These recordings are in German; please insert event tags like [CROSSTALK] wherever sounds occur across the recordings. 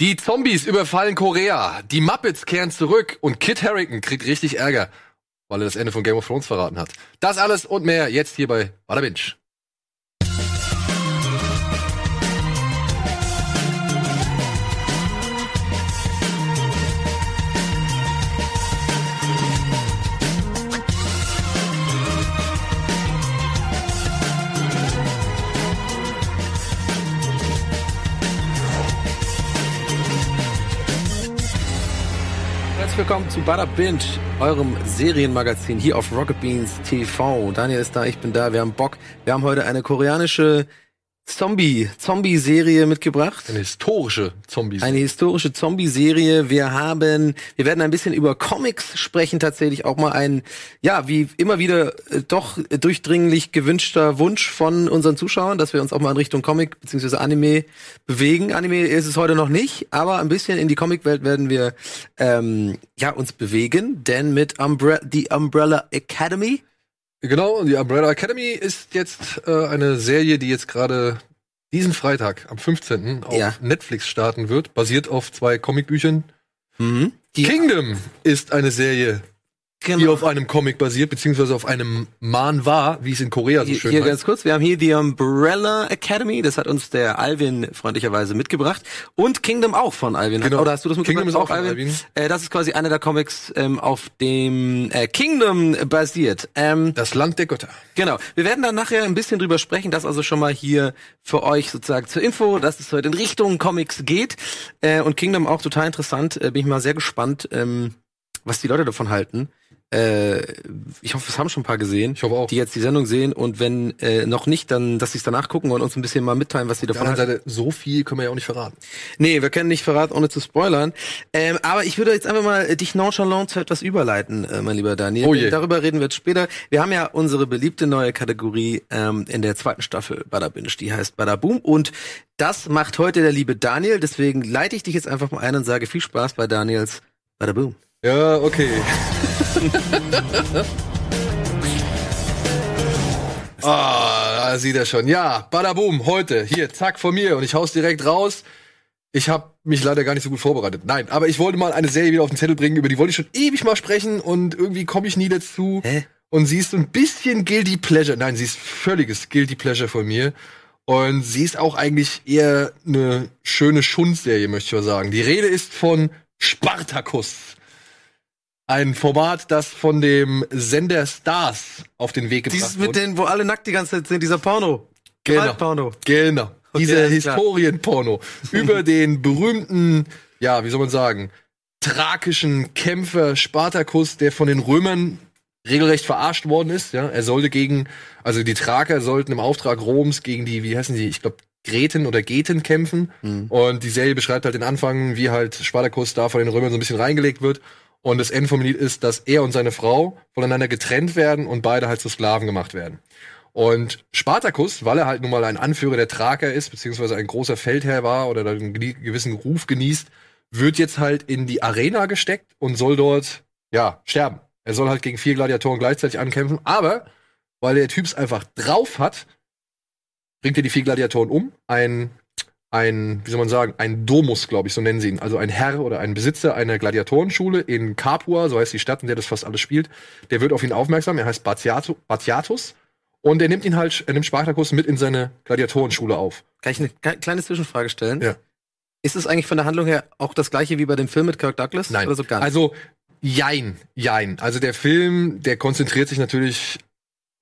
Die Zombies überfallen Korea, die Muppets kehren zurück und Kit Harington kriegt richtig Ärger, weil er das Ende von Game of Thrones verraten hat. Das alles und mehr jetzt hier bei Bada Herzlich willkommen zu Bada Binge, eurem Serienmagazin hier auf Rocket Beans TV. Daniel ist da, ich bin da, wir haben Bock. Wir haben heute eine koreanische Zombie, Zombie-Serie mitgebracht. Eine historische Zombies. Eine historische Zombie-Serie. Wir haben, wir werden ein bisschen über Comics sprechen, tatsächlich auch mal ein, ja, wie immer wieder äh, doch durchdringlich gewünschter Wunsch von unseren Zuschauern, dass wir uns auch mal in Richtung Comic bzw. Anime bewegen. Anime ist es heute noch nicht, aber ein bisschen in die Comic-Welt werden wir ähm, ja uns bewegen, denn mit Umbre The Umbrella Academy Genau, und die Umbrella Academy ist jetzt äh, eine Serie, die jetzt gerade diesen Freitag am 15. auf Ja. Netflix starten wird, basiert auf zwei Comicbüchern. Mhm. Die, Kingdom ist eine Serie, die genau. auf einem Comic basiert, beziehungsweise auf einem Manhwa, wie es in Korea so schön hier heißt. ganz kurz, wir haben hier die Umbrella Academy, das hat uns der Alvin freundlicherweise mitgebracht. Und Kingdom auch von Alvin. Genau. Oder hast du das mitgebracht? Kingdom ist auch von Alvin. Äh, das ist quasi einer der Comics, ähm, auf dem äh, Kingdom basiert. Ähm, Das Land der Götter. Genau. Wir werden dann nachher ein bisschen drüber sprechen, das also schon mal hier für euch sozusagen zur Info, dass es heute in Richtung Comics geht. Äh, und Kingdom auch total interessant. Äh, bin ich mal sehr gespannt, ähm, was die Leute davon halten. Äh, ich hoffe, es haben schon ein paar gesehen, Ich hoffe auch. die jetzt die Sendung sehen und wenn äh, noch nicht, dann, dass sie es danach gucken und uns ein bisschen mal mitteilen, was sie davon halten. Seite, so viel können wir ja auch nicht verraten. Nee, wir können nicht verraten, ohne zu spoilern. Ähm, aber ich würde jetzt einfach mal äh, dich nonchalant zu etwas überleiten, äh, mein lieber Daniel. Oh je. Darüber reden wir jetzt später. Wir haben ja unsere beliebte neue Kategorie ähm, in der zweiten Staffel Bada Binge, die heißt Bada Boom. Und das macht heute der liebe Daniel. Deswegen leite ich dich jetzt einfach mal ein und sage viel Spaß bei Daniels Bada Boom. Ja, okay. [LAUGHS] ah, da sieht er schon. Ja, Badaboom, heute, hier, zack, von mir. Und ich hau's direkt raus. Ich habe mich leider gar nicht so gut vorbereitet. Nein, aber ich wollte mal eine Serie wieder auf den Zettel bringen, über die wollte ich schon ewig mal sprechen und irgendwie komme ich nie dazu. Hä? Und sie ist so ein bisschen Guilty Pleasure. Nein, sie ist völliges Guilty Pleasure von mir. Und sie ist auch eigentlich eher eine schöne Schundserie, möchte ich mal sagen. Die Rede ist von Spartacus. Ein Format, das von dem Sender Stars auf den Weg gebracht Dieses mit wurde. den, wo alle nackt die ganze Zeit sind, dieser Porno. Genau. Gewaltporno. Genau. Okay, Dieser. Historienporno [LAUGHS] über den berühmten, ja, wie soll man sagen, thrakischen Kämpfer Spartacus, der von den Römern regelrecht verarscht worden ist. Ja, er sollte gegen, also die Thraker sollten im Auftrag Roms gegen die, wie heißen die, ich glaube Greten oder Geten kämpfen. Mhm. Und die Serie beschreibt halt den Anfang, wie halt Spartacus da von den Römern so ein bisschen reingelegt wird. Und das Ende vom Lied ist, dass er und seine Frau voneinander getrennt werden und beide halt zu Sklaven gemacht werden. Und Spartacus, weil er halt nun mal ein Anführer der Thraker ist, beziehungsweise ein großer Feldherr war oder einen gewissen Ruf genießt, wird jetzt halt in die Arena gesteckt und soll dort, ja, sterben. Er soll halt gegen vier Gladiatoren gleichzeitig ankämpfen, aber weil der Typs einfach drauf hat, bringt er die vier Gladiatoren um. Ein, ein, wie soll man sagen, ein Domus, glaube ich, so nennen sie ihn. Also ein Herr oder ein Besitzer einer Gladiatorenschule in Capua, so heißt die Stadt, in der das fast alles spielt. Der wird auf ihn aufmerksam. Er heißt Batiatu- Batiatus. Und er nimmt ihn halt, er nimmt Spartacus mit in seine Gladiatorenschule auf. Kann ich eine kleine Zwischenfrage stellen? Ja. Ist es eigentlich von der Handlung her auch das gleiche wie bei dem Film mit Kirk Douglas? Nein. Oder so gar nicht? Also, jein, jein. Also der Film, der konzentriert sich natürlich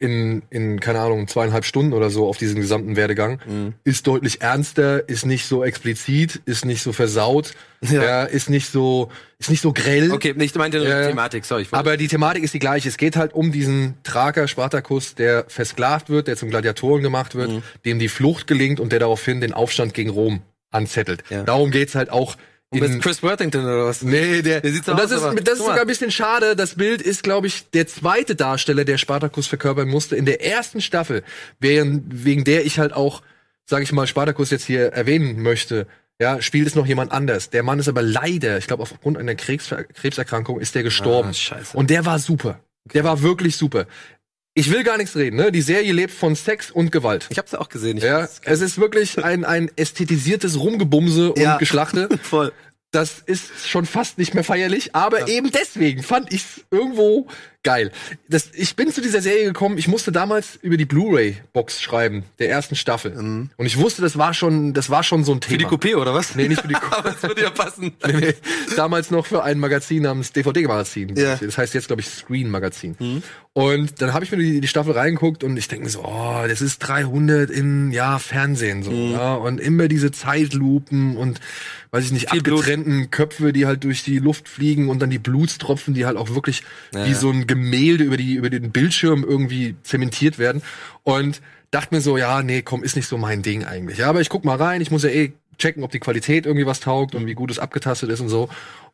in, in, keine Ahnung, zweieinhalb Stunden oder so auf diesen gesamten Werdegang. Mhm. Ist deutlich ernster, ist nicht so explizit, ist nicht so versaut, Ja. ja. ist nicht so, ist nicht so grell. Okay, nicht meinte nur Ja, die ja. Thematik, sorry. Aber die Thematik ist die gleiche. Es geht halt um diesen Thraker Spartacus, der versklavt wird, der zum Gladiatoren gemacht wird, Mhm. dem die Flucht gelingt und der daraufhin den Aufstand gegen Rom anzettelt. Ja. Darum geht's halt auch Und mit Chris Worthington oder was? Nee, der, Der sieht so und das aus, ist, das ist sogar ein bisschen schade. Das Bild ist, glaube ich, der zweite Darsteller, der Spartacus verkörpern musste in der ersten Staffel, während, wegen der ich halt auch, sage ich mal, Spartacus jetzt hier erwähnen möchte. Ja, spielt es noch jemand anders. Der Mann ist aber leider, ich glaube, aufgrund einer Krebs Krebserkrankung ist der gestorben. Ah. Und der war super. Der war wirklich super. Ich will gar nichts reden, ne? Die Serie lebt von Sex und Gewalt. Ich hab's ja auch gesehen. Ja, es ist wirklich ein, ein ästhetisiertes Rumgebumse und Ja. Geschlachte. [LAUGHS] voll. Das ist schon fast nicht mehr feierlich, aber eben deswegen fand ich's irgendwo geil. Das, ich bin zu dieser Serie gekommen, ich musste damals über die Blu-ray-Box schreiben, der ersten Staffel. Und ich wusste, das war schon, das war schon so ein Thema. Für die Coupé oder was? Nee, nicht für die [LAUGHS] Coupé. Aber es würde ja passen. [LAUGHS] Nee, nee. Damals noch für ein Magazin namens DVD-Magazin. Ja. Das heißt jetzt, glaube ich, Screen-Magazin. Und dann habe ich mir die, die Staffel reingeguckt und ich denke mir so, oh, das ist 300 in, ja, Fernsehen so. Ja, und immer diese Zeitlupen und, weiß ich nicht, Viel Blut. abgetrennten Köpfe, die halt durch die Luft fliegen und dann die Blutstropfen, die halt auch wirklich Ja, wie so ein Gemälde über, die, über den Bildschirm irgendwie zementiert werden. Und dachte mir so, ja, nee, komm, ist nicht so mein Ding eigentlich. Ja, aber ich guck mal rein, ich muss ja eh checken, ob die Qualität irgendwie was taugt und wie gut es abgetastet ist und so.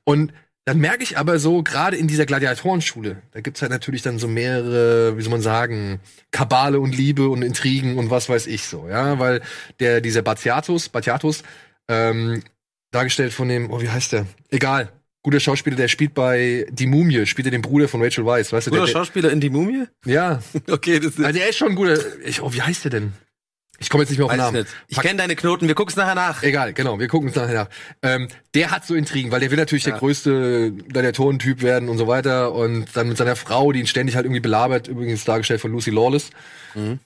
Und dann merke ich aber so, gerade in dieser Gladiatorenschule, da gibt's halt natürlich dann so mehrere, wie soll man sagen, Kabale und Liebe und Intrigen und was weiß ich so, ja, weil der, dieser Batiatus, Batiatus, ähm, dargestellt von dem, oh, wie heißt der? Egal. Guter Schauspieler, der spielt bei Die Mumie, spielt er den Bruder von Rachel Weisz, weißt du? Guter Der, Schauspieler in die Mumie? ja, [LAUGHS] Okay, das ist. also der ist schon ein guter, ich, oh, wie heißt der denn? Ich komme jetzt nicht mehr auf den ich Namen. nicht. Ich kenne deine Knoten, wir gucken's nachher nach. Egal, genau, wir gucken uns nachher nach. Ähm, der hat so Intrigen, weil der will natürlich Ja. der größte Gladiatorentyp werden und so weiter. Und dann mit seiner Frau, die ihn ständig halt irgendwie belabert, übrigens dargestellt von Lucy Lawless.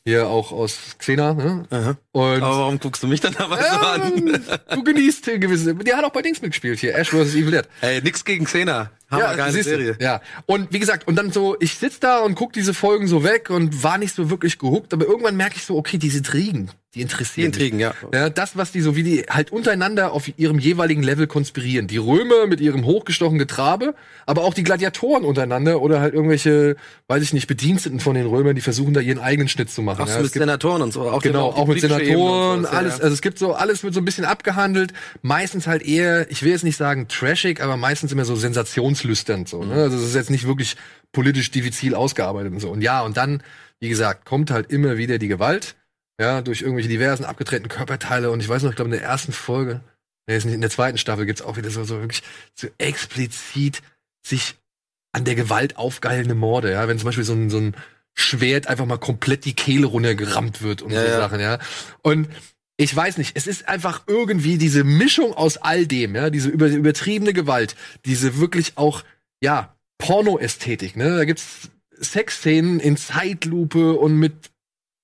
Hier auch aus Xena, ne? Mhm. Aha. Und Aber warum guckst du mich dann dabei so ja, an? [LAUGHS] du genießt gewisse. Der hat auch bei Dings mitgespielt hier, Ash vs. Evil Dead. Ey, nix gegen Xena. Hammergeile siehst du. Serie. Ja. Und wie gesagt, und dann so, ich sitz da und guck diese Folgen so weg und war nicht so wirklich gehuckt, aber irgendwann merke ich so, okay, diese Intrigen, die Die interessieren Intrigen, ja. mich. Ja, das, was die so, wie die halt untereinander auf ihrem jeweiligen Level konspirieren. Die Römer mit ihrem hochgestochenen Getrabe, aber auch die Gladiatoren untereinander oder halt irgendwelche, weiß ich nicht, Bediensteten von den Römern, die versuchen da ihren eigenen Schnitt zu machen. Auch ja, so mit gibt- Senatoren und so. Auch Genau, die auch mit Senatoren, sowas, alles, ja. also es gibt so, alles wird so ein bisschen abgehandelt, meistens halt eher, ich will jetzt nicht sagen trashig, aber meistens immer so sensationslüsternd so, Mhm. ne? Also es ist jetzt nicht wirklich politisch diffizil ausgearbeitet und so. Und ja, und dann, wie gesagt, kommt halt immer wieder die Gewalt, ja, durch irgendwelche diversen abgetrennten Körperteile und ich weiß noch, ich glaube in der ersten Folge, nee, ist nicht, in der zweiten Staffel gibt's auch wieder so, so wirklich so explizit sich an der Gewalt aufgeheilende Morde, ja, wenn zum Beispiel so ein, so ein Schwert einfach mal komplett die Kehle runtergerammt wird und Ja, so ja. Sachen, ja. Und ich weiß nicht, es ist einfach irgendwie diese Mischung aus all dem, ja, diese über, übertriebene Gewalt, diese wirklich auch, ja, Porno-Ästhetik, ne? Da gibt's Sexszenen in Zeitlupe und mit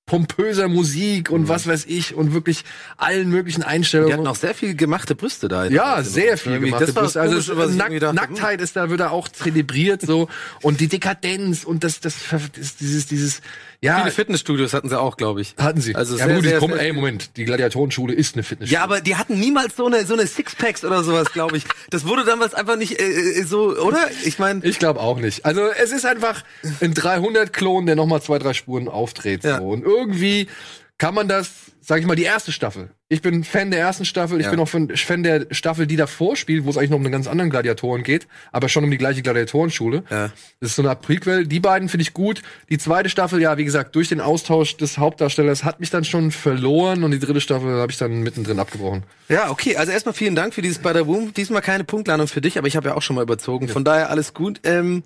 pompöser Musik und Mhm. was weiß ich und wirklich allen möglichen Die Einstellungen. hatten auch sehr viel gemachte Brüste da. Ja, sehr viel gemachte Brüste. Also Komische, was ich Nack dachte, Nacktheit ist da wird da auch zelebriert so und die Dekadenz und das das, das dieses dieses ja Viele Fitnessstudios hatten sie auch, glaube ich. hatten sie. Also ja, sehr, gut, sehr, sehr- ey Moment, die Gladiatorenschule ist eine Fitnessschule. Ja, aber die hatten niemals so eine so eine Sixpacks oder sowas, glaube ich. Das wurde damals einfach nicht äh, äh, so, oder? Ich meine, Ich glaube auch nicht. Also es ist einfach ein 300-Klon, der noch mal zwei, drei Spuren aufdreht. Ja. So. Und irgendwie kann man das, sag ich mal, die erste Staffel. Ich bin Fan der ersten Staffel. Ich Ja. bin auch Fan der Staffel, die davor spielt, wo es eigentlich noch um einen ganz anderen Gladiatoren geht, aber schon um die gleiche Gladiatorenschule. Ja. Das ist so eine Art Prequel. Die beiden finde ich gut. Die zweite Staffel, ja, wie gesagt, durch den Austausch des Hauptdarstellers hat mich dann schon verloren und die dritte Staffel habe ich dann mittendrin abgebrochen. ja, okay. Also erstmal vielen Dank für dieses Spider Boom. Diesmal keine Punktlandung für dich, aber ich habe ja auch schon mal überzogen. Von daher alles gut. Ähm,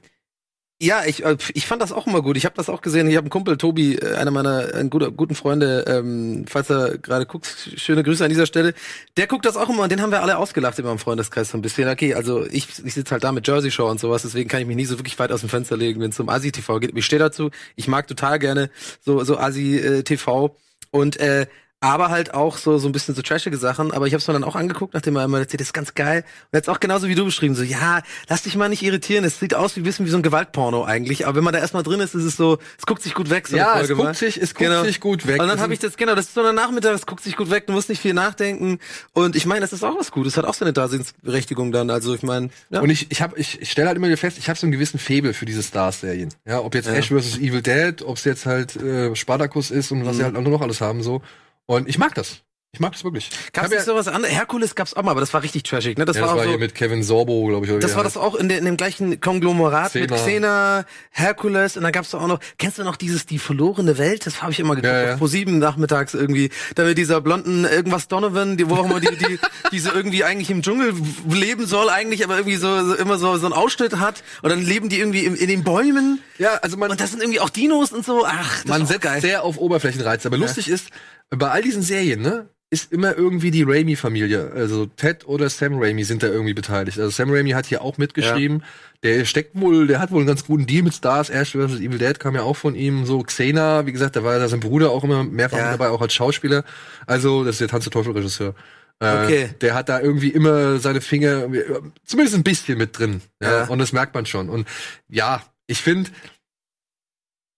ja, ich, äh, ich fand das auch immer gut. Ich habe das auch gesehen. Ich habe einen Kumpel, Tobi, äh, einer meiner äh, guter, guten Freunde, ähm, falls er gerade guckt, schöne Grüße an dieser Stelle. Der guckt das auch immer und den haben wir alle ausgelacht in meinem Freundeskreis so ein bisschen. Okay, also ich, ich sitze halt da mit Jersey Show und sowas, deswegen kann ich mich nicht so wirklich weit aus dem Fenster legen, wenn es um Asi-TV geht. Ich stehe dazu. Ich mag total gerne so, so Asi-TV und äh, aber halt auch so so ein bisschen so trashige Sachen. Aber ich habe es mir dann auch angeguckt, nachdem er immer erzählt, das ist ganz geil. Und jetzt auch genauso wie du beschrieben, so ja, lass dich mal nicht irritieren. Es sieht aus wie ein bisschen wie so ein Gewaltporno eigentlich. Aber wenn man da erstmal drin ist, ist es so, es guckt sich gut weg. So Ja, es guckt mal. sich- es guckt sich gut weg. Und dann habe ich das genau, das ist so ein Nachmittag, es guckt sich gut weg. Du musst nicht viel nachdenken. Und ich meine, das ist auch was Gutes. Hat auch seine Daseinsberechtigung dann. Also ich meine, ja. Und ich, ich, hab, ich, ich stelle halt immer wieder fest, ich habe so einen gewissen Febel für diese Stars-Serien. Ja, ob jetzt Ja. Ash vs. Evil Dead, ob es jetzt halt äh, Spartacus ist und was Mhm. sie halt noch alles haben so. Und ich mag das. Ich mag das wirklich. Ich hab nicht sowas anderes? Herkules gab's auch mal, aber das war richtig trashig, ne? Das ja, war das auch war so. hier mit Kevin Sorbo, glaube ich. oder Das war das auch in, de, in dem gleichen Konglomerat mit Xena. Xena, Herkules und dann gab's doch auch noch, kennst du noch dieses Die verlorene Welt? Das habe ich immer geguckt, Ja, ja. Pro 7 nachmittags irgendwie. Da mit dieser blonden irgendwas Donovan, die, wo auch immer die, die, die so irgendwie eigentlich im Dschungel leben soll eigentlich, aber irgendwie so, so immer so, so einen Ausschnitt hat und dann leben die irgendwie in, in den Bäumen Ja, also man, und das sind irgendwie auch Dinos und so. Ach, das man ist setzt geil. sehr auf Oberflächenreiz. Aber lustig ist, bei all diesen Serien, ne, ist immer irgendwie die Raimi-Familie. Also Ted oder Sam Raimi sind da irgendwie beteiligt. Also Sam Raimi hat hier auch mitgeschrieben. Der steckt wohl, der hat wohl einen ganz guten Deal mit Stars. Ash vs. Evil Dead kam ja auch von ihm. So Xena, wie gesagt, da war da sein Bruder auch immer mehrfach Ja. dabei, auch als Schauspieler. Also, das ist der Tanz der Teufel-Regisseur. Äh, Okay. Der hat da irgendwie immer seine Finger, äh, zumindest ein bisschen mit drin. Ja. Ja. Und das merkt man schon. Und ja, ich finde,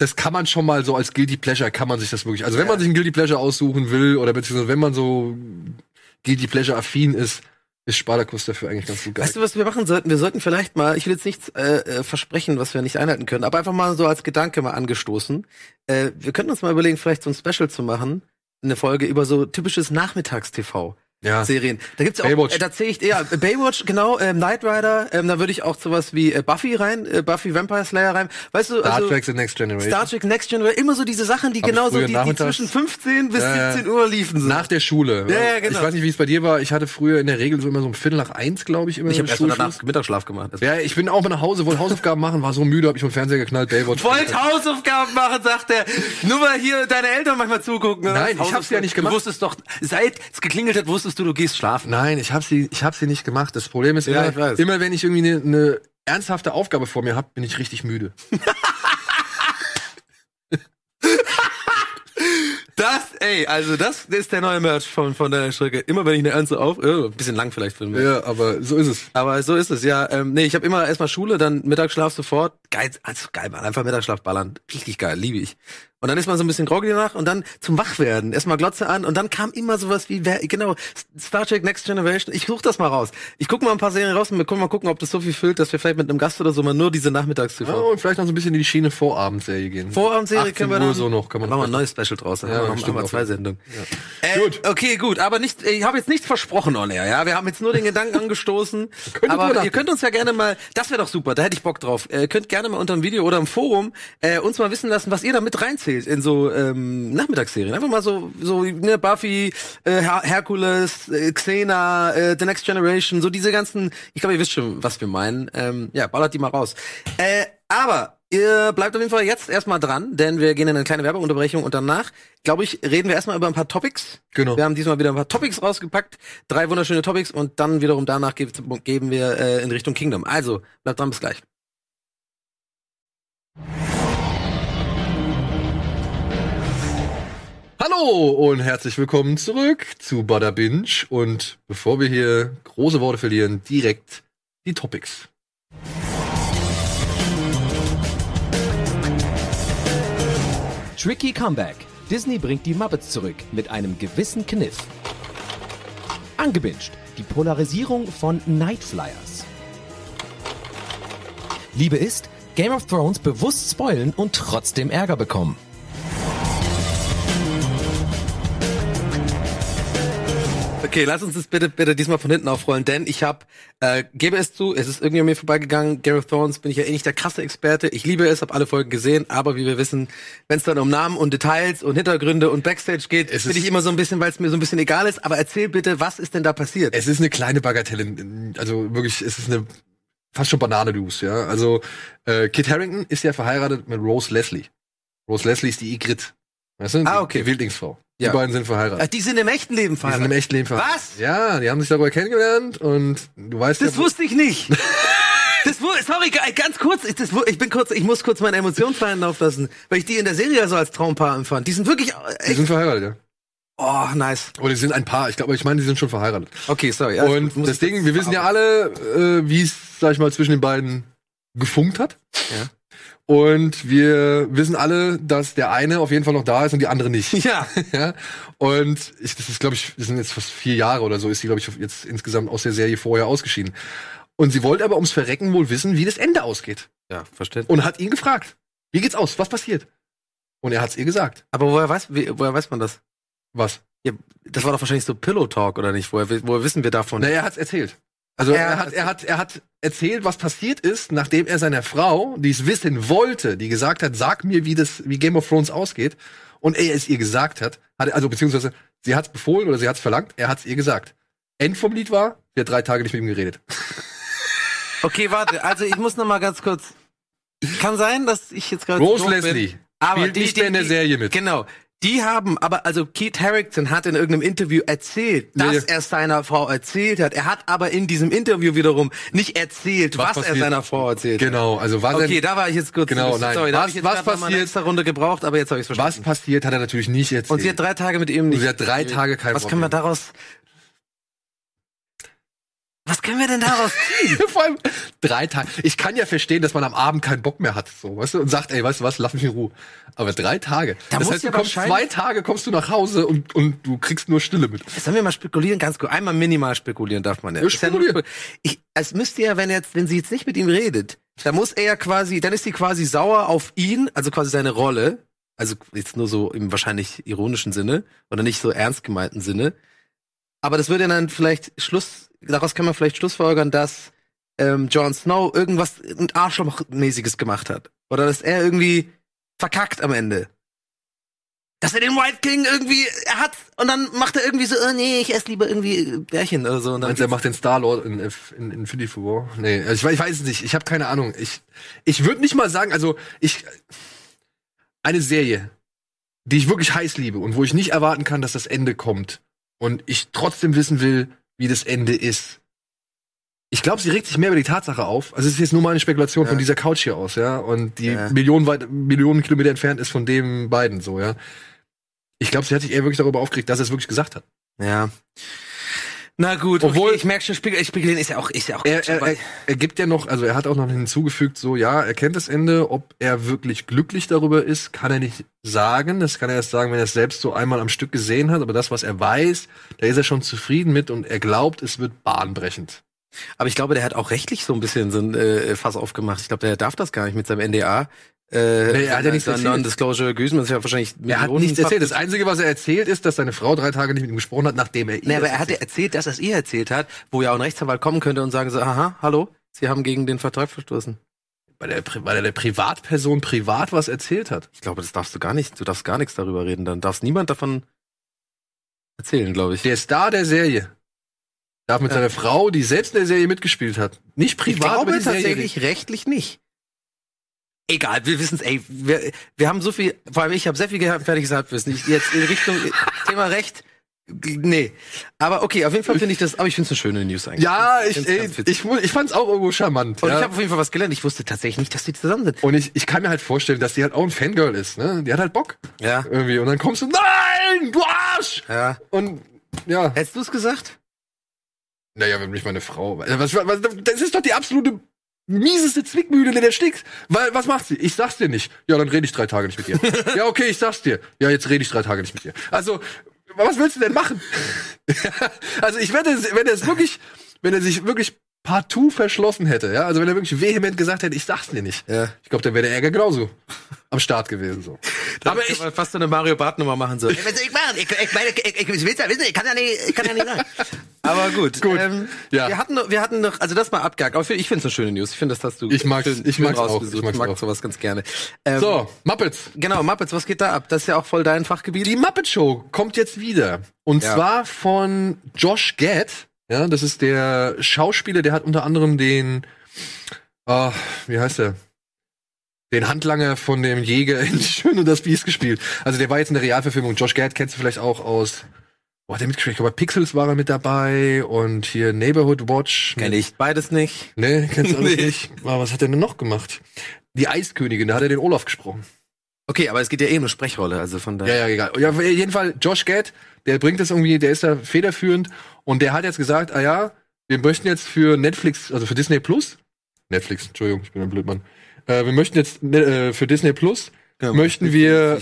das kann man schon mal so als Guilty Pleasure, kann man sich das wirklich, also wenn man sich ein Guilty Pleasure aussuchen will oder beziehungsweise wenn man so Guilty Pleasure affin ist, ist Spartacus dafür eigentlich ganz gut Weißt du, was wir machen sollten? Wir sollten vielleicht mal, ich will jetzt nichts äh, äh, versprechen, was wir nicht einhalten können, aber einfach mal so als Gedanke mal angestoßen. Äh, wir könnten uns mal überlegen, vielleicht so ein Special zu machen, eine Folge über so typisches Nachmittags-TV. Ja. Serien. Da gibt's ja auch, Baywatch. äh, da zähle ich, ja, äh, Baywatch, genau, ähm, Knight Rider, ähm, da würde ich auch sowas wie äh, Buffy rein, äh, Buffy Vampire Slayer rein. Weißt du, Star also, Trek The Next Generation. Star Trek Next Generation, immer so diese Sachen, die Hab genauso, die, die zwischen 15 bis ja. 17 Uhr liefen. So. Nach der Schule. Ja, ja, genau. Ich weiß nicht, wie es bei dir war. Ich hatte früher in der Regel so immer so um Viertel nach eins, glaube ich, immer ich habe erst mal danach Mittagsschlaf gemacht. Ja, ich bin auch mal nach Hause, wollte Hausaufgaben machen, war so müde, hab ich vom Fernseher geknallt, Baywatch. Wollt Hausaufgaben machen, sagt er. Nur weil hier deine Eltern manchmal zugucken. ne? Nein, ich hab's ja nicht gemacht. Du wusstest doch, seit es geklingelt hat, wusstest du, du gehst schlafen. Nein, ich habe sie, ich habe sie nicht gemacht. Das Problem ist Ja, immer, immer wenn ich irgendwie eine ne ernsthafte Aufgabe vor mir habe, bin ich richtig müde. [LAUGHS] Das, ey, also das ist der neue Merch von, von deiner Strecke. Immer wenn ich eine ernste auf, äh, ein bisschen lang vielleicht für mich. Ja, aber so ist es. Aber so ist es, ja. Ähm, nee, ich habe immer erstmal Schule, dann Mittagsschlaf sofort. Geil, also geil, Mann. Einfach Mittagsschlaf ballern. Richtig geil, liebe ich. Und dann ist man so ein bisschen groggy danach und dann zum Wachwerden. Erstmal Glotze an und dann kam immer sowas wie, wer, genau, Star Trek Next Generation. Ich such das mal raus. Ich guck mal ein paar Serien raus und wir können mal gucken, ob das so viel füllt, dass wir vielleicht mit einem Gast oder so mal nur diese Nachmittags-TV. Ja, und vielleicht noch so ein bisschen in die Schiene Vorabendserie gehen. Vorabendserie 18 können wir Uhr dann, so noch, kann man machen wir ein neues Special draus. Dann Ja, haben wir mal zwei Sendungen. Äh, Gut. Okay, gut, aber nicht, ich habe jetzt nichts versprochen, on air, ja. Wir haben jetzt nur den Gedanken angestoßen. [LAUGHS] aber ihr könnt uns ja gerne mal, das wäre doch super, da hätte ich Bock drauf. Äh, könnt gerne mal unter dem Video oder im Forum äh, uns mal wissen lassen, was ihr da mit reinzählt in so ähm, Nachmittagsserien. Einfach mal so, so ne, Buffy, äh, Her Hercules, äh, Xena, äh, The Next Generation, so diese ganzen. Ich glaube, ihr wisst schon, was wir meinen. Ähm, ja, ballert die mal raus. Äh, aber Ihr bleibt auf jeden Fall jetzt erstmal dran, denn wir gehen in eine kleine Werbeunterbrechung und danach, glaube ich, reden wir erstmal über ein paar Topics. Genau. Wir haben diesmal wieder ein paar Topics rausgepackt, drei wunderschöne Topics und dann wiederum danach ge- geben wir äh, in Richtung Kingdom. Also, bleibt dran, bis gleich. Hallo und herzlich willkommen zurück zu Bada Binge. Und bevor wir hier große Worte verlieren, direkt die Topics. Tricky Comeback. Disney bringt die Muppets zurück mit einem gewissen Kniff. Angebinged. Die Polarisierung von Nightflyers. Liebe ist, Game of Thrones bewusst spoilen und trotzdem Ärger bekommen. Okay, lass uns das bitte, bitte diesmal von hinten aufrollen, denn ich habe, äh, gebe es zu, es ist irgendwie an mir vorbeigegangen. Game of Thrones bin ich ja eh nicht der krasse Experte. Ich liebe es, habe alle Folgen gesehen, aber wie wir wissen, wenn es dann um Namen und Details und Hintergründe und Backstage geht, Es bin ich immer so ein bisschen, weil es mir so ein bisschen egal ist. Aber erzähl bitte, was ist denn da passiert? Es ist eine kleine Bagatelle, also wirklich, es ist eine fast schon Banane-Dus, ja. Also äh, Kit Harrington ist ja verheiratet mit Rose Leslie. Rose Leslie ist die Ygritte. Weißt du? Ah, Die- okay. Die Wildlingsfrau. Ja. Die beiden sind verheiratet. Ach, die sind im echten Leben Die sind im verheiratet. echten Leben verheiratet. Was? Ja, die haben sich darüber kennengelernt und du weißt Das ja, wusste ich nicht. [LAUGHS] Das sorry, ge- ganz kurz, ich, das, ich bin kurz, ich muss kurz meine Emotionen fallen lassen, weil ich die in der Serie ja so als Traumpaar empfand. Die sind wirklich, äh, die echt, sind verheiratet, ja. oh, nice. Oder die sind ein Paar. Ich glaube, ich meine, die sind schon verheiratet. Okay, sorry. ja, und das Ding, wir wissen ja alle, äh, wie es, sag ich mal, zwischen den beiden gefunkt hat. Ja. Und wir wissen alle, dass der eine auf jeden Fall noch da ist und die andere nicht. Ja. [LAUGHS] ja. Und ich, das ist, glaube ich, das sind jetzt fast vier Jahre oder so, ist sie, glaube ich, jetzt insgesamt aus der Serie vorher ausgeschieden. Und sie wollte aber ums Verrecken wohl wissen, wie das Ende ausgeht. Ja, versteht. Und hat ihn gefragt, wie geht's aus? Was passiert? Und er hat's ihr gesagt. Aber woher weiß, wie, woher weiß man das? Was? Ja, das war doch wahrscheinlich so Pillow Talk, oder nicht? Woher, woher wissen wir davon? Na, er hat's erzählt. Also Er er, hat hat, er hat, er hat erzählt, was passiert ist, nachdem er seiner Frau, die es wissen wollte, die gesagt hat, sag mir, wie das, wie Game of Thrones ausgeht, und er es ihr gesagt hat, hat also beziehungsweise sie hat's befohlen oder sie hat's verlangt, er hat's ihr gesagt. End vom Lied war, sie hat drei Tage nicht mit ihm geredet. [LAUGHS] Okay, warte, also ich muss noch mal ganz kurz. Kann sein, dass ich jetzt gerade Rose bin, Leslie aber spielt die, nicht mehr in der Serie mit. Genau. Die haben, aber also Keith Harrington hat in irgendeinem Interview erzählt, dass Nee. er seiner Frau erzählt hat. Er hat aber in diesem Interview wiederum nicht erzählt, was, Was er seiner Frau erzählt hat. Genau, also was, Okay, da war ich jetzt kurz. Genau, sorry, nein. da Was- was passiert- extra Runde gebraucht, aber jetzt habe ich es was verstanden. passiert, hat er natürlich nicht erzählt. Und sie hat drei Tage mit ihm nicht. sie hat drei Tage kein Was Wort können wir daraus? Was können wir denn daraus ziehen? [LAUGHS] Vor allem drei Tage. Ich kann ja verstehen, dass man am Abend keinen Bock mehr hat, so, weißt du, und sagt, ey, weißt du was, lass mich in Ruhe. Aber drei Tage. Da das heißt, ja du kommst zwei Tage, kommst du nach Hause und, und du kriegst nur Stille mit. Sollen wir mal spekulieren, ganz kurz. Einmal minimal spekulieren darf man ja. Ja, spekulieren. spe- ich, es müsste ja, wenn jetzt, wenn sie jetzt nicht mit ihm redet, dann muss er ja quasi, dann ist sie quasi sauer auf ihn, also quasi seine Rolle. Also jetzt nur so im wahrscheinlich ironischen Sinne oder nicht so ernst gemeinten Sinne. Aber das würde dann vielleicht Schluss, daraus kann man vielleicht Schlussfolgern, dass ähm, Jon Snow irgendwas ein Arschlochmäßiges gemacht hat. Oder dass er irgendwie verkackt am Ende. Dass er den White King irgendwie er hat und dann macht er irgendwie so, oh nee, ich esse lieber irgendwie Bärchen oder so. Und dann er macht den Star-Lord in, in, in Infinity War? Nee, also ich, weiß- ich weiß es nicht. Ich habe keine Ahnung. Ich, ich würde nicht mal sagen, also ich, eine Serie, die ich wirklich heiß liebe und wo ich nicht erwarten kann, dass das Ende kommt und ich trotzdem wissen will, wie das Ende ist. Ich glaube, sie regt sich mehr über die Tatsache auf. Also es ist jetzt nur mal eine Spekulation Ja. von dieser Couch hier aus, ja. Und die Ja. Millionen, weit, Millionen Kilometer entfernt ist von dem beiden, so, ja. Ich glaube, sie hat sich eher wirklich darüber aufgeregt, dass er es wirklich gesagt hat. ja. Na gut, Obwohl- okay, ich merke schon, Spekul- spekulieren ist ja auch, ist ja auch. er, er, er, er gibt ja noch, also er hat auch noch hinzugefügt, so ja, er kennt das Ende, ob er wirklich glücklich darüber ist, kann er nicht sagen. Das kann er erst sagen, wenn er es selbst so einmal am Stück gesehen hat. Aber das, was er weiß, da ist er schon zufrieden mit und er glaubt, es wird bahnbrechend. aber ich glaube, der hat auch rechtlich so ein bisschen so ein äh, Fass aufgemacht. Ich glaube, der darf das gar nicht mit seinem NDA. Äh, Nee, er hat ja nichts erzählt. Non-Disclosure Agreement ist ja wahrscheinlich. Er hat nichts erzählt. Das Einzige, was er erzählt, ist, dass seine Frau drei Tage nicht mit ihm gesprochen hat, nachdem er ihr Nee, aber er hat erzählt erzählt, dass er es ihr erzählt hat, wo ja auch ein Rechtsanwalt kommen könnte und sagen so, aha, hallo, Sie haben gegen den Vertrag verstoßen. weil, er, weil er der Privatperson privat was erzählt hat. Ich glaube, das darfst du gar nicht, du darfst gar nichts darüber reden, dann darfst niemand davon erzählen, glaube ich. Der Star der Serie darf mit Ja. seiner Frau, die selbst in der Serie mitgespielt hat, nicht Ich privat glaube die Serie tatsächlich rechtlich nicht. Egal, wir wissen es, ey, wir, wir haben so viel, vor allem ich habe sehr viel gehabt, fertiges Halbwissen. Ich, jetzt in Richtung [LAUGHS] Thema Recht, nee. Aber okay, auf jeden Fall finde ich das, aber ich finde es eine schöne News eigentlich. Ja, ich, ey, ich, mu- ich fand's auch irgendwo charmant. Und ja. ich habe auf jeden Fall was gelernt. Ich wusste tatsächlich nicht, dass die zusammen sind. Und ich, ich kann mir halt vorstellen, dass die halt auch ein Fangirl ist, ne? Die hat halt Bock. Ja. Irgendwie. Und dann kommst du, nein, du Arsch! Ja. Und ja, Hättest du es gesagt? naja, wenn mich meine Frau. Was, was, das ist doch die absolute mieseste Zwickmühle, der du steckst. Weil, was macht sie? Ich sag's dir nicht. Ja, dann rede ich drei Tage nicht mit dir. [LAUGHS] ja, okay, ich sag's dir. Ja, jetzt rede ich drei Tage nicht mit dir. Also, was willst du denn machen? [LAUGHS] also, ich wette, wenn er es wirklich, wenn er sich wirklich partout verschlossen hätte, ja, also wenn er wirklich vehement gesagt hätte, ich sag's dir nicht. Ja. Ich glaube, dann wäre der Ärger genauso am Start gewesen, so. Aber ich fast so eine Mario Bart Nummer machen soll. Was soll ich machen? Ich, ich meine, ich, ich will's ja wissen, ich kann ja nicht, ich kann ja nicht sagen. [LAUGHS] Aber gut. Gut. Ähm, Ja. Wir hatten, noch- wir hatten noch, also das mal abgehakt. Aber ich finde es eine schöne News. Ich finde, das hast du Ich mag's- schön, ich mag's auch. Ich mag's mag auch. sowas ganz gerne. Ähm, So, Muppets. Genau, Muppets, was geht da ab? Das ist ja auch voll dein Fachgebiet. Die Muppet Show kommt jetzt wieder. Und Ja. zwar von Josh Gad. Ja, das ist der Schauspieler, der hat unter anderem den, ah, wie heißt der? Den Handlanger von dem Jäger in [LAUGHS] Schön und das Biest gespielt. Also der war jetzt in der Realverfilmung. Josh Gad kennst du vielleicht auch aus, boah, der mitgespielt, aber Pixels war er mit dabei und hier Neighborhood Watch. Kenn ich beides nicht. Nee, kennst du alles [LAUGHS] nicht. Aber was hat er denn noch gemacht? Die Eiskönigin, da hat er den Olaf gesprochen. Okay, aber es geht ja eh um eine Sprechrolle, also von Ja, daher. ja, egal. Ja, auf jeden Fall, Josh Gad, der bringt das irgendwie, der ist da federführend und der hat jetzt gesagt, ah ja, wir möchten jetzt für Netflix, also für Disney Plus, Netflix, Entschuldigung, ich bin ein Blödmann, äh, wir möchten jetzt äh, für Disney Plus, Ja, möchten wir,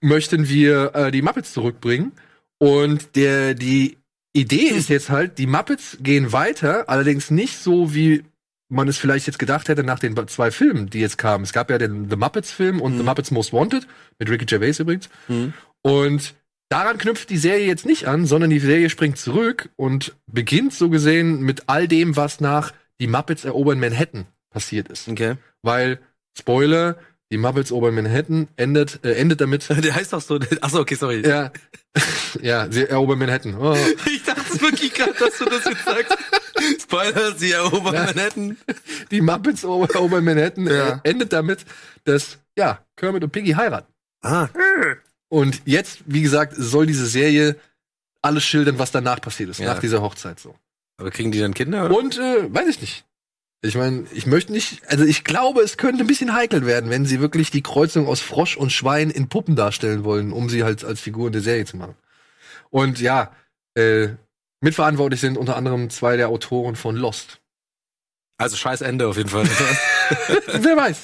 möchten wir äh, die Muppets zurückbringen und der, die Idee ist jetzt halt, die Muppets gehen weiter, allerdings nicht so wie man es vielleicht jetzt gedacht hätte nach den zwei Filmen, die jetzt kamen. Es gab ja den The Muppets Film und The Muppets Most Wanted mit Ricky Gervais übrigens. Mhm. Und daran knüpft die Serie jetzt nicht an, sondern die Serie springt zurück und beginnt so gesehen mit all dem, was nach Die Muppets erobern Manhattan passiert ist. Okay. Weil, Spoiler, Die Muppets erobern Manhattan endet, äh, endet damit, [LAUGHS] Der heißt doch so. Achso, okay, sorry. ja, [LAUGHS] ja, sie erobern Manhattan. Oh. [LAUGHS] Ich dachte wirklich gerade, dass du das jetzt sagst. Spoiler, sie erobern Ja. Manhattan. Die Muppets erobern Manhattan Ja. äh, endet damit, dass, ja, Kermit und Piggy heiraten. Ah. Und jetzt, wie gesagt, soll diese Serie alles schildern, was danach passiert ist, Ja. nach dieser Hochzeit so. Aber kriegen die dann Kinder? Oder? Und äh, weiß ich nicht. Ich meine, ich möchte nicht, also ich glaube, es könnte ein bisschen heikel werden, wenn sie wirklich die Kreuzung aus Frosch und Schwein in Puppen darstellen wollen, um sie halt als Figur in der Serie zu machen. Und ja, äh, mitverantwortlich sind unter anderem zwei der Autoren von Lost. Also scheiß Ende auf jeden Fall. [LAUGHS] [LAUGHS] Wer weiß.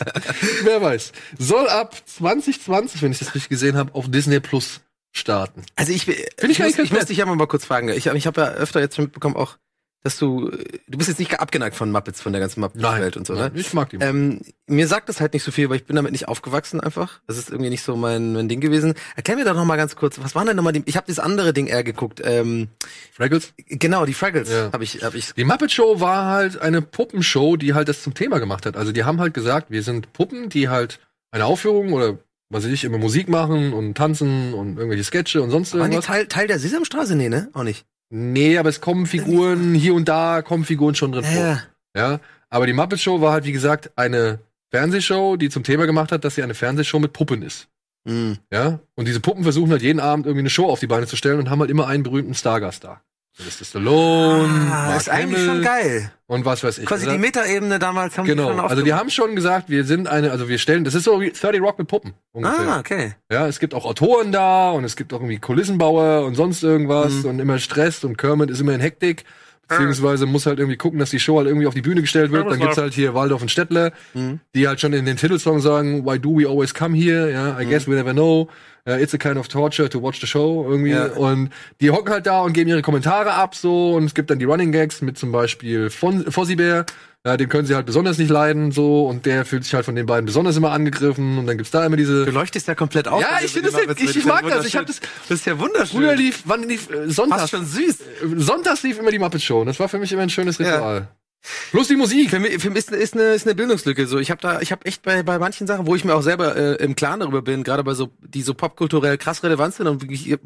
Wer weiß. Soll ab 2020, wenn ich das richtig gesehen habe, auf Disney Plus starten. Also ich, ich, ich ich, muss, ich muss dich ja mal kurz fragen. Ich, ich habe ja öfter jetzt schon mitbekommen auch, dass du, du bist jetzt nicht abgeneigt von Muppets, von der ganzen Muppets-Welt und so, ne? nein, ich mag die. Ähm, mir sagt das halt nicht so viel, weil ich bin damit nicht aufgewachsen einfach. Das ist irgendwie nicht so mein, mein Ding gewesen. Erklär mir doch noch mal ganz kurz, was waren denn nochmal die, ich habe das andere Ding eher geguckt. Ähm, Fraggles? genau, die Fraggles Ja. habe ich, hab ich. Die Muppet Show war halt eine Puppenshow, die halt das zum Thema gemacht hat. Also die haben halt gesagt, wir sind Puppen, die halt eine Aufführung oder was weiß ich, immer Musik machen und tanzen und irgendwelche Sketche und sonst Waren die irgendwas. Teil, Teil der Sesamstraße? Nee, ne? Auch nicht. Nee, aber es kommen Figuren, hier und da kommen Figuren schon drin vor. Ja. Ja. Aber die Muppet Show war halt, wie gesagt, eine Fernsehshow, die zum Thema gemacht hat, dass sie eine Fernsehshow mit Puppen ist. Mhm. Ja. Und diese Puppen versuchen halt jeden Abend irgendwie eine Show auf die Beine zu stellen und haben halt immer einen berühmten Stargast da. Das ist Stallone, Ah, Mark ist eigentlich Hamill schon geil. und was weiß ich. Quasi die Metaebene damals haben Genau, die schon also die haben schon gesagt, wir sind eine, also wir stellen, das ist so wie 30 Rock mit Puppen ungefähr. Ah, okay. Ja, es gibt auch Autoren da und es gibt auch irgendwie Kulissenbauer und sonst irgendwas Mhm. und immer Stress und Kermit ist immer in Hektik. Beziehungsweise muss halt irgendwie gucken, dass die Show halt irgendwie auf die Bühne gestellt wird. Dann gibt's halt hier Waldorf und Stettler, Mhm. die halt schon in den Titelsong sagen, Why do we always come here? Ja, I guess we never know. It's a kind of torture to watch the show irgendwie. Ja. Und die hocken halt da und geben ihre Kommentare ab so und es gibt dann die Running Gags mit zum Beispiel von Fozzie Bear. Ja, den können sie halt besonders nicht leiden so und der fühlt sich halt von den beiden besonders immer angegriffen und dann gibt's da immer diese Du leuchtest ja komplett auf. Ja, ich finde das ja- ich- ich mag Das das. Ich hab wunderschön. Das ist ja wunderschön. Früher lief, wann lief äh, Sonntags? Fast schon süß. Äh, Sonntags lief immer die Muppet Show. Und das war für mich immer ein schönes Ritual. Plus die Musik. Für mich, für mich ist, ist, eine, ist eine Bildungslücke. So, ich habe da, ich habe echt bei, bei manchen Sachen, wo ich mir auch selber äh, im Klaren darüber bin, gerade bei so, die so popkulturell krass relevant sind und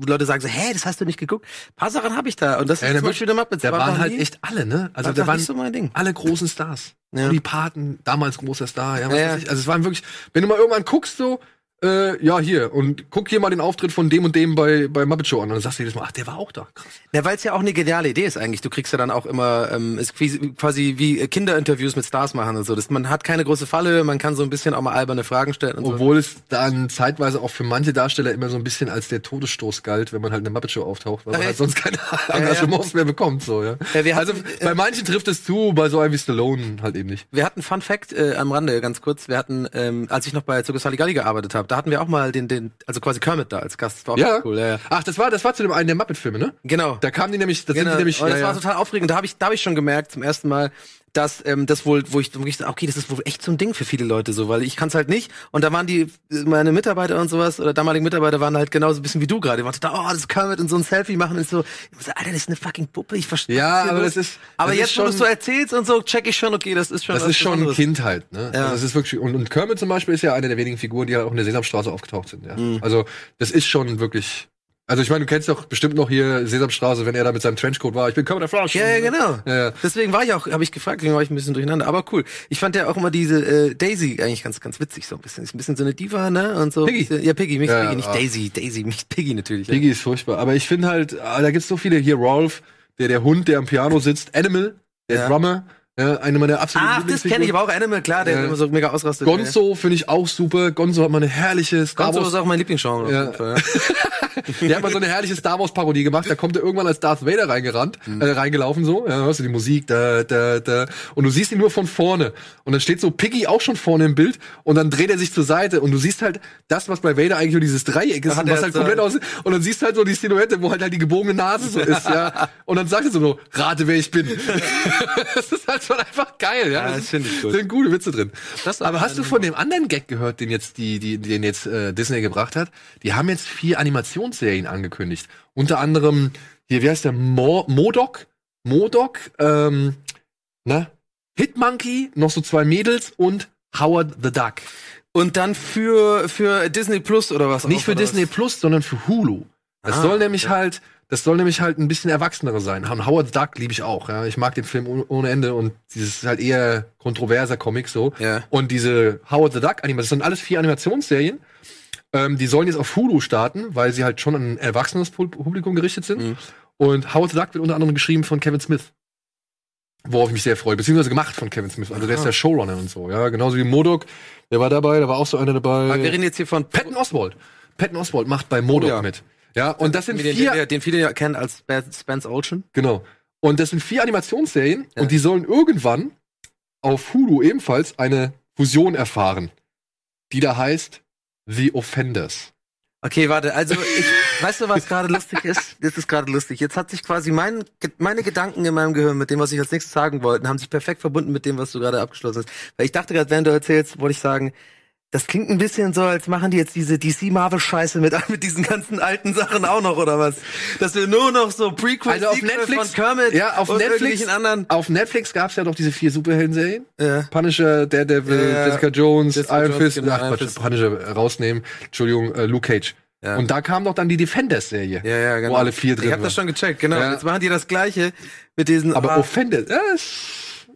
Leute sagen so, hä, das hast du nicht geguckt. Ein paar Sachen habe ich da und das Ja, ist zum Beispiel der Muppets. Da War waren halt nie- echt alle, ne? Also da waren so mein Ding. alle großen Stars. Ja. Die Paten, damals großer Star. Ja, was ja. weiß ich. Also es waren wirklich, wenn du mal irgendwann guckst so, äh, ja hier und guck hier mal den Auftritt von dem und dem bei bei Muppet Show an, und dann sagst du jedes Mal, ach der war auch da. Krass. Ja, weil es ja auch eine geniale Idee ist eigentlich. Du kriegst ja dann auch immer, ähm, ist quasi, wie äh, Kinderinterviews mit Stars machen und so. Das, man hat keine große Falle, man kann so ein bisschen auch mal alberne Fragen stellen und so. Obwohl es dann zeitweise auch für manche Darsteller immer so ein bisschen als der Todesstoß galt, wenn man halt in der Muppet Show auftaucht, weil man halt sonst keine [LAUGHS] Engagements mehr bekommt. So, ja. Ja, wir also hatten, äh, bei manchen trifft es zu, bei so einem wie Stallone halt eben nicht. Wir hatten Fun Fact äh, am Rande, ganz kurz. Wir hatten, ähm, als ich noch bei Zucker Saligalli gearbeitet habe, da hatten wir auch mal den, den, also quasi Kermit da als Gast. Das war auch Ja. cool. Ja, ja. Ach, das war, das war zu dem einen der Muppet-Filme, ne? Genau. Da kamen die nämlich, das genau. sind die nämlich, Und das ja, war total aufregend. Da habe ich, da habe ich schon gemerkt zum ersten Mal, dass ähm, das wohl, wo ich, wo ich okay, das ist wohl echt so ein Ding für viele Leute so, weil ich kann es halt nicht. Und da waren die, meine Mitarbeiter und sowas oder damalige Mitarbeiter waren halt genauso ein bisschen wie du gerade. Die waren total, oh, das ist Kermit und so ein Selfie machen und so. Ich so, Alter, das ist eine fucking Puppe. Ich verstehe. Ja, aber das ist- Aber das jetzt, ist wo du es schon- so erzählst und so, check ich schon, okay, das ist schon. Das ist schon Besonderes. Kindheit, ne? Ja. Also das ist wirklich, und, und Kermit zum Beispiel ist ja eine der wenigen Figuren, die halt auch in der Sesamstraße aufgetaucht sind, ja. Mhm. Also, das ist schon wirklich, also ich meine, du kennst doch bestimmt noch hier Sesamstraße, wenn er da mit seinem Trenchcoat war. Ich bin Kermit der Frosch. Ja, ja, genau. Ja, ja. Deswegen war ich auch, habe ich gefragt, deswegen war ich ein bisschen durcheinander. Aber cool. Ich fand ja auch immer diese äh, Daisy eigentlich ganz, ganz witzig so ein bisschen. Ist ein bisschen so eine Diva, ne? Und so. Piggy. Ja, Piggy, mich Ja, Piggy, nicht ja. Daisy. Daisy, mich [LAUGHS] Piggy natürlich. Piggy ist furchtbar. Aber ich finde halt, ah, da gibt's so viele hier, Rolf, der, der Hund, der am Piano sitzt, Animal, der. Drummer, ja, eine meiner absoluten Ach, das kenne ich aber auch. Animal, klar, der Ja. immer so mega ausrastet. Gonzo finde ich auch super. Gonzo hat mal eine herrliche Star Gonzo Wars ist auch mein Lieblingsgenre. Ja. [LAUGHS] [LAUGHS] Der hat mal so eine herrliche Star Wars Parodie gemacht. Da kommt er irgendwann als Darth Vader reingerannt, äh, reingelaufen so. Ja, hörst du die Musik da, da, da. Und du siehst ihn nur von vorne. Und dann steht so Piggy auch schon vorne im Bild. Und dann dreht er sich zur Seite. Und du siehst halt das, was bei Vader eigentlich nur dieses Dreieck ist, Da hat was halt so- komplett aus. Und dann siehst du halt so die Silhouette, wo halt, halt die gebogene Nase so ist, ja. [LAUGHS] Und dann sagt er so nur, rate, wer ich bin. [LAUGHS] das ist halt schon einfach geil, ja. Ja, das finde ich gut. Sind gute Witze drin. Aber hast du von dem anderen Gag gehört, den jetzt die, die den jetzt äh, Disney gebracht hat? Die haben jetzt vier Animationsserien angekündigt. Unter anderem, hier, wie heißt der? Mo Modok? Modok, ähm, ne? Hitmonkey, noch so zwei Mädels und Howard the Duck. Und dann für, für Disney Plus oder was? Nicht für Disney? Plus, sondern für Hulu. Das Ah, soll nämlich okay. halt, das soll nämlich halt ein bisschen erwachsenere sein. Und Howard the Duck liebe ich auch. Ja. Ich mag den Film ohne, Ende und dieses ist halt eher kontroverser Comic so. Ja. Und diese Howard the Duck Animation, das sind alles vier Animationsserien. Ähm, die sollen jetzt auf Hulu starten, weil sie halt schon an ein erwachsenes Publikum gerichtet sind. Mhm. Und Howard the Duck wird unter anderem geschrieben von Kevin Smith. Worauf ich mich sehr freue, beziehungsweise gemacht von Kevin Smith. Also der ist der Showrunner und so, ja. Genauso wie Modok, der war dabei, da war auch so einer dabei. Aber wir reden jetzt hier von Patton Oswald. Patton Oswald macht bei Modok Oh ja. mit. Ja, und das sind den, vier, den, den viele ja kennen als Spe- Spence Olsen. genau. Und das sind vier Animationsserien Ja. und die sollen irgendwann auf Hulu ebenfalls eine Fusion erfahren, die da heißt The Offenders. Okay, warte, also ich, [LAUGHS] weißt du, was gerade lustig ist? Das ist gerade lustig. Jetzt hat sich quasi mein, meine Gedanken in meinem Gehirn mit dem, was ich als nächstes sagen wollte, haben sich perfekt verbunden mit dem, was du gerade abgeschlossen hast. Weil ich dachte gerade, während du erzählst, wollte ich sagen, das klingt ein bisschen so, als machen die jetzt diese DC-Marvel-Scheiße mit, [LAUGHS] mit diesen ganzen alten Sachen auch noch, oder was? Dass wir nur noch so Prequels Also auf Netflix, von Kermit ja, auf und Netflix, anderen. auf Netflix gab's ja doch diese vier Superhelden-Serien. Ja. Punisher, Daredevil, Ja. Jessica Jones, Jessica Iron Jones, Fist, genau, ach Iron Fist. Punisher äh, rausnehmen, Entschuldigung, äh, Luke Cage. Ja. Und da kam doch dann die Defenders-Serie, Ja, ja, genau. wo alle vier drin Ich habe waren. das schon gecheckt, genau. Ja. Jetzt machen die das Gleiche mit diesen. Aber ah, Offenders, ja,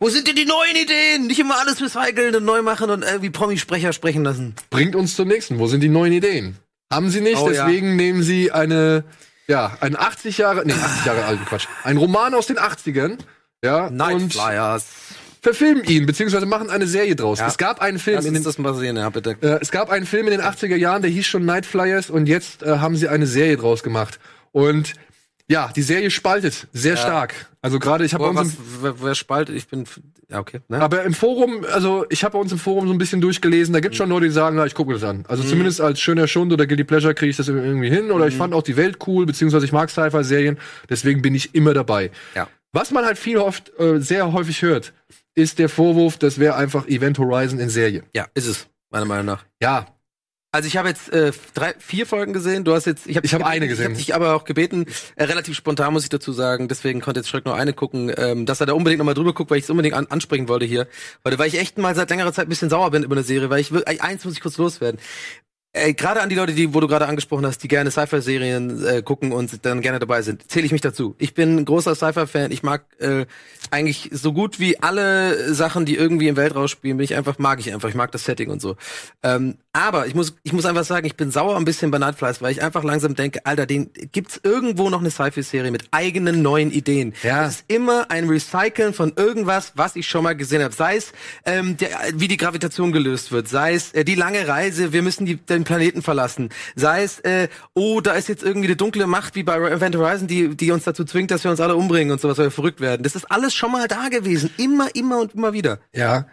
wo sind denn die neuen Ideen? Nicht immer alles recyceln und neu machen und irgendwie Promisprecher sprechen lassen. bringt uns zum nächsten. Wo sind die neuen Ideen? Haben sie nicht, Oh, ja. deswegen nehmen sie eine, ja, einen 80 Jahre, nee, 80 Jahre alten Quatsch. Ein Roman aus den 80ern, ja, Night und Flyers. verfilmen ihn, beziehungsweise machen eine Serie draus. Ja. Es gab einen Film Lass in den, das mal sehen, ja, bitte. äh, es gab einen Film in den 80er Jahren, der hieß schon Night Flyers und jetzt äh, haben sie eine Serie draus gemacht. Und ja, die Serie spaltet sehr stark. Also gerade ich habe bei uns was, wer, wer spaltet? Ich bin, ja, okay. Ne? aber im Forum, also ich habe bei uns im Forum so ein bisschen durchgelesen, da Mhm. gibt's schon Leute, die sagen, na, ich gucke das an. Also zumindest als schöner Schund oder Guilty Pleasure kriege ich das irgendwie hin oder Mhm. ich fand auch die Welt cool, beziehungsweise ich mag Sci-Fi-Serien, deswegen bin ich immer dabei. Ja. Was man halt viel oft, äh, sehr häufig hört, ist der Vorwurf, das wäre einfach Event Horizon in Serie. ja, ist es, meiner Meinung nach. Ja, Also ich habe jetzt äh, drei, vier Folgen gesehen. Du hast jetzt, ich habe Ich hab eine Ich gesehen. habe dich aber auch gebeten, äh, relativ spontan muss ich dazu sagen. Deswegen konnte jetzt Schreck nur eine gucken, ähm, dass er da unbedingt nochmal drüber guckt, weil ich es unbedingt an, ansprechen wollte hier, weil, weil ich echt mal seit längerer Zeit ein bisschen sauer bin über eine Serie, weil ich will, eins muss ich kurz loswerden. Äh, gerade an die Leute, die, wo du gerade angesprochen hast, die gerne Sci-Fi-Serien äh, gucken und dann gerne dabei sind, zähle ich mich dazu. Ich bin ein großer Sci-Fi-Fan. Ich mag äh, eigentlich so gut wie alle Sachen, die irgendwie im Weltraum spielen, bin ich einfach, mag ich einfach. Ich mag das Setting und so. Ähm, aber ich muss, ich muss einfach sagen, ich bin sauer ein bisschen bei Nightflies, weil ich einfach langsam denke, Alter, den gibt's irgendwo noch eine Sci-Fi-Serie mit eigenen neuen Ideen. Ja. Es ist immer ein Recyceln von irgendwas, was ich schon mal gesehen habe. Sei es, ähm, der, wie die Gravitation gelöst wird, sei es äh, die lange Reise, wir müssen die, den Planeten verlassen, sei es, äh, oh, da ist jetzt irgendwie eine dunkle Macht wie bei Event Horizon, die, die uns dazu zwingt, dass wir uns alle umbringen und sowas, weil wir verrückt werden. Das ist alles schon mal da gewesen. Immer, immer und immer wieder. ja.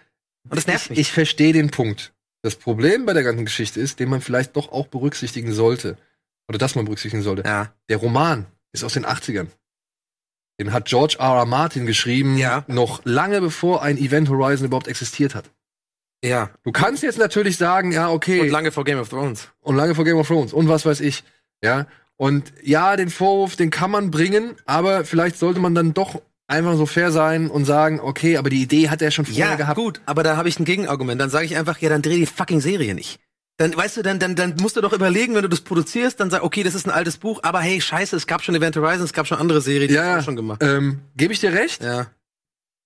Und das nervt Ich, mich. ich verstehe den Punkt. Das Problem bei der ganzen Geschichte ist, den man vielleicht doch auch berücksichtigen sollte. Oder dass man berücksichtigen sollte. ja. Der Roman ist aus den 80ern. Den hat George R. R. Martin geschrieben, Ja. noch lange bevor ein Event Horizon überhaupt existiert hat. Ja. Du kannst jetzt natürlich sagen, ja, okay, Und lange vor Game of Thrones. und lange vor Game of Thrones und was weiß ich, ja. Und ja, den Vorwurf, den kann man bringen, aber vielleicht sollte man dann doch einfach so fair sein und sagen, okay, aber die Idee hat er schon vorher Ja, gehabt. gut, aber da habe ich ein Gegenargument. Dann sage ich einfach, ja, dann dreh die fucking Serie nicht. Dann, weißt du, dann, dann, dann musst du doch überlegen, wenn du das produzierst, dann sag, okay, das ist ein altes Buch, aber hey, scheiße, es gab schon Event Horizon, es gab schon andere Serien, die Ja, haben das auch schon gemacht. ähm, gebe ich dir recht. Ja.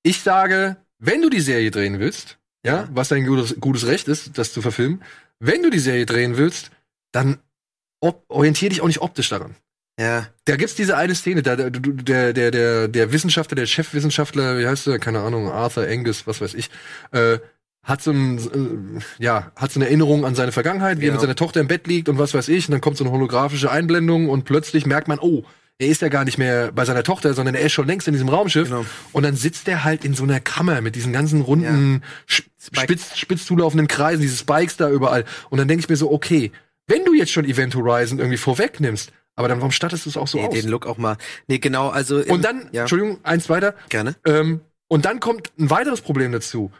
Ich sage, wenn du die Serie drehen willst, ja, was dein gutes, gutes Recht ist, das zu verfilmen, wenn du die Serie drehen willst, dann ob, orientier dich auch nicht optisch daran. Ja. Da gibt's diese eine Szene, da, der, der, der, der, Wissenschaftler, der Chefwissenschaftler, wie heißt der, keine Ahnung, Arthur Angus, was weiß ich, äh, hat so ein, äh, ja, hat so eine Erinnerung an seine Vergangenheit, wie er Ja. mit seiner Tochter im Bett liegt und was weiß ich, und dann kommt so eine holographische Einblendung und plötzlich merkt man, oh, er ist ja gar nicht mehr bei seiner Tochter, sondern er ist schon längst in diesem Raumschiff. Genau. Und dann sitzt er halt in so einer Kammer mit diesen ganzen runden, sp- spitz, spitz zulaufenden Kreisen, diese Spikes da überall. Und dann denke ich mir so, okay, wenn du jetzt schon Event Horizon irgendwie vorwegnimmst, aber dann warum stattest du es auch so Nee, aus? den Look auch mal. Nee, genau, also. Und dann, ja, Entschuldigung, eins weiter. gerne. Ähm, und dann kommt ein weiteres Problem dazu.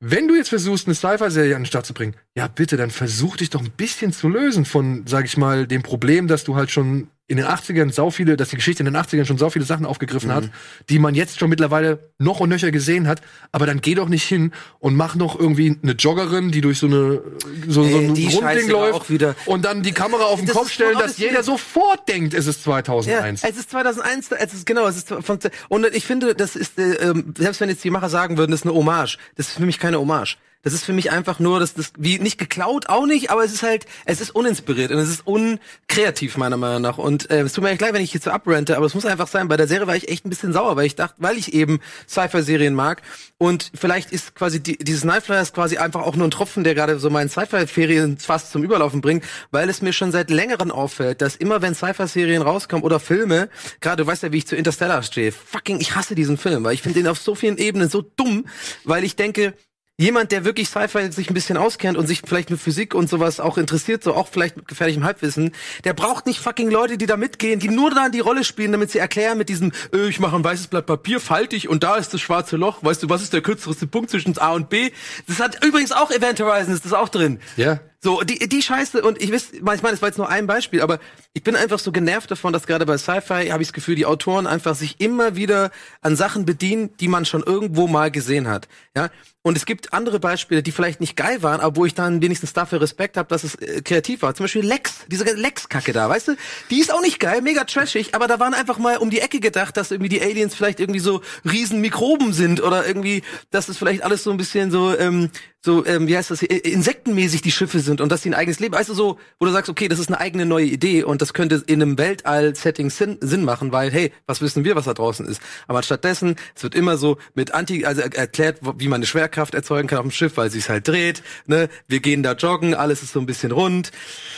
wenn du jetzt versuchst, eine Sci-Fi-Serie an den Start zu bringen, ja bitte, dann versuch dich doch ein bisschen zu lösen von, sag ich mal, dem Problem, dass du halt schon in den 80ern sau viele, dass die Geschichte in den 80ern schon sau viele Sachen aufgegriffen hat, die man jetzt schon mittlerweile noch und nöcher gesehen hat. Aber dann geh doch nicht hin und mach noch irgendwie eine Joggerin, die durch so eine so, so Ey, ein die Scheiße Rundding war läuft und dann die Kamera auf den Das Kopf stellen, voll dass jeder sofort denkt, es ist 2001. Ja, es ist 2001, es ist genau, es ist von, und ich finde, das ist äh, ähm, selbst wenn jetzt die Macher sagen würden, das ist eine Hommage, das ist für mich keine Hommage. Das ist für mich einfach nur, das das wie nicht geklaut, auch nicht, aber es ist halt, es ist uninspiriert und es ist unkreativ meiner Meinung nach. Und äh, es tut mir echt leid, wenn ich hier so abrente, aber es muss einfach sein. Bei der Serie war ich echt ein bisschen sauer, weil ich dachte, weil ich eben Sci-Fi-Serien mag und vielleicht ist quasi die, dieses Nightflyer ist quasi einfach auch nur ein Tropfen, der gerade so meinen Sci-Fi-Ferien fast zum Überlaufen bringt, weil es mir schon seit längerem auffällt, dass immer wenn Sci-Fi-Serien rauskommen oder Filme, gerade du weißt ja, wie ich zu Interstellar stehe, fucking, ich hasse diesen Film, weil ich finde den auf so vielen Ebenen so dumm, weil ich denke, jemand, der wirklich Sci-Fi sich ein bisschen auskennt und sich vielleicht mit Physik und sowas auch interessiert, so auch vielleicht mit gefährlichem Halbwissen, der braucht nicht fucking Leute, die da mitgehen, die nur da die Rolle spielen, damit sie erklären mit diesem, äh, ich mache ein weißes Blatt Papier, faltig und da ist das schwarze Loch, weißt du, was ist der kürzeste Punkt zwischen A und B? Das hat übrigens auch Event Horizon, ist das auch drin. Ja. So, die, die Scheiße, und ich weiß, ich meine, das war jetzt nur ein Beispiel, aber ich bin einfach so genervt davon, dass gerade bei Sci-Fi habe ich das Gefühl, die Autoren einfach sich immer wieder an Sachen bedienen, die man schon irgendwo mal gesehen hat. Ja. Und es gibt andere Beispiele, die vielleicht nicht geil waren, aber wo ich dann wenigstens dafür Respekt habe, dass es äh, kreativ war. Zum Beispiel Lex, diese Lex-Kacke da, weißt du? Die ist auch nicht geil, mega trashig, aber da waren einfach mal um die Ecke gedacht, dass irgendwie die Aliens vielleicht irgendwie so riesen Mikroben sind oder irgendwie, dass es vielleicht alles so ein bisschen so, ähm, so, ähm, wie heißt das, äh, insektenmäßig die Schiffe sind und dass sie ein eigenes Leben, weißt du, so, wo du sagst, okay, das ist eine eigene neue Idee und das könnte in einem Weltall-Setting Sinn, Sinn machen, weil, hey, was wissen wir, was da draußen ist? Aber stattdessen, es wird immer so mit Anti, also er- erklärt, wie man eine Schwerkraft erzeugen kann auf dem Schiff, weil sie es halt dreht, ne, wir gehen da joggen, alles ist so ein bisschen rund,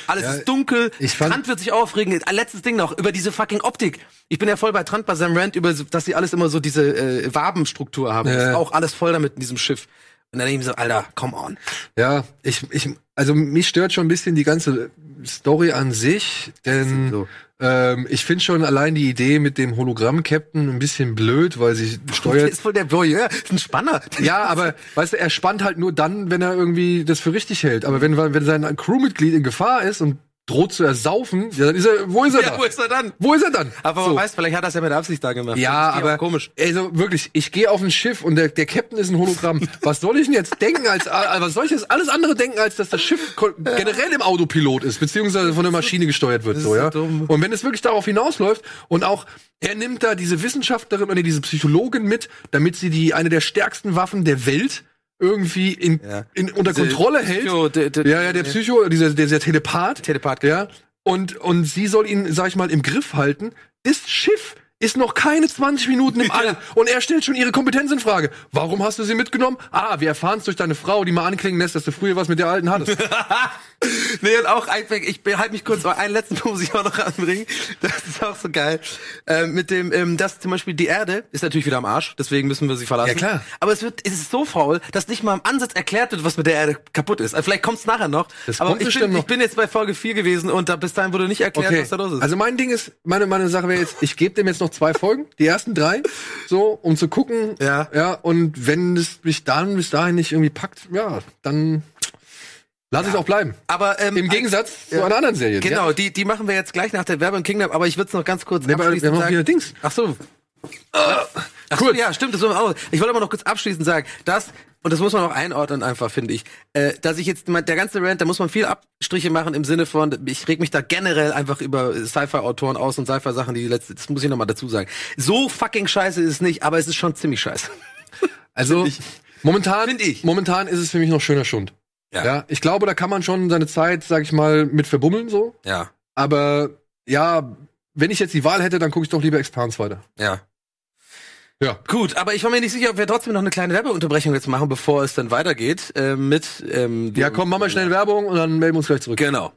alles Ja, ist dunkel, ich fand- Trant wird sich aufregen, Ein letztes Ding noch, über diese fucking Optik. Ich bin ja voll bei Trant bei seinem Rant über, dass sie alles immer so diese äh, Wabenstruktur haben. Das ist auch alles voll damit in diesem Schiff. Und dann mir so, Alter, come on. Ja, ich, ich, also mich stört schon ein bisschen die ganze Story an sich, denn So. ähm, ich finde schon allein die Idee mit dem Hologramm-Captain ein bisschen blöd, weil sie [LAUGHS] Der steuert. ist voll der Voyeur, ist ein Spanner. Ja, aber weißt du, er spannt halt nur dann, wenn er irgendwie das für richtig hält. Aber wenn, wenn sein Crewmitglied in Gefahr ist und droht zu ersaufen, ja, dann ist er, wo ist er Ja, da? wo ist er dann? Wo ist er dann? Aber So. man weiß, vielleicht hat er es ja mit Absicht da gemacht. Ja, aber komisch. Also wirklich, ich gehe auf ein Schiff und der, der Captain ist ein Hologramm. [LAUGHS] Was soll ich denn jetzt denken als äh, was soll ich jetzt alles andere denken, als dass das Schiff generell im Autopilot ist, beziehungsweise von der Maschine gesteuert wird, so ja. so. Und wenn es wirklich darauf hinausläuft und auch er nimmt da diese Wissenschaftlerin oder diese Psychologin mit, damit sie die eine der stärksten Waffen der Welt irgendwie in, Ja. in unter Diese Kontrolle hält. Psycho- der- der- ja, ja, der Psycho, dieser, dieser Telepath. Telepath. Ja. Und, und sie soll ihn, sag ich mal, im Griff halten. Das Schiff ist noch keine 20 Minuten im [LAUGHS] All. Und er stellt schon ihre Kompetenz in Frage. Warum hast du sie mitgenommen? Ah, wir erfahren es durch deine Frau, die mal anklingen lässt, dass du früher was mit der Alten hattest. [LAUGHS] [LAUGHS] Nee, und auch einfach, ich behalte mich kurz, weil einen letzten Punkt muss ich auch noch anbringen. Das ist auch so geil. Ähm, mit dem, ähm, dass zum Beispiel die Erde ist natürlich wieder am Arsch, deswegen müssen wir sie verlassen. Ja, klar. Aber es wird, es ist so faul, dass nicht mal im Ansatz erklärt wird, was mit der Erde kaputt ist. Also vielleicht kommt's nachher noch. Das aber kommt ich bestimmt bin, noch. ich bin jetzt bei Folge 4 gewesen und da bis dahin wurde nicht erklärt, was da los ist. Also mein Ding ist, meine, meine Sache wäre jetzt, ich gebe dem jetzt noch zwei Folgen, die ersten drei, so, um zu gucken. Ja. Ja, und wenn es mich dann bis dahin nicht irgendwie packt, ja, dann lass ich es auch bleiben. aber ähm, Im Gegensatz zu einer anderen Serie. Genau, Ja? die, die machen wir jetzt gleich nach der Werbung Kingdom, aber ich würde es noch ganz kurz Nee, aber wir abschließend haben noch sagen. wieder Dings. Ach so. Ach so, ja, stimmt, das wollen wir auch. Ich wollte aber noch kurz abschließend sagen, dass, und das muss man auch einordnen einfach, finde ich, äh, dass ich jetzt, der ganze Rant, da muss man viel Abstriche machen im Sinne von, ich reg mich da generell einfach über Sci-Fi-Autoren aus und Sci-Fi-Sachen, die letzte, das muss ich nochmal dazu sagen. So fucking scheiße ist es nicht, aber es ist schon ziemlich scheiße. Also momentan, Find ich. momentan ist es für mich noch schöner Schund. Ja. Ja. ich glaube, da kann man schon seine Zeit, sag ich mal, mit verbummeln so. Ja, Aber ja, wenn ich jetzt die Wahl hätte, dann gucke ich doch lieber Expans weiter. ja. Ja. Gut, aber ich war mir nicht sicher, ob wir trotzdem noch eine kleine Werbeunterbrechung jetzt machen, bevor es dann weitergeht äh, mit. Ähm, Ja, komm, machen wir schnell Werbung und dann melden wir uns gleich zurück. Genau.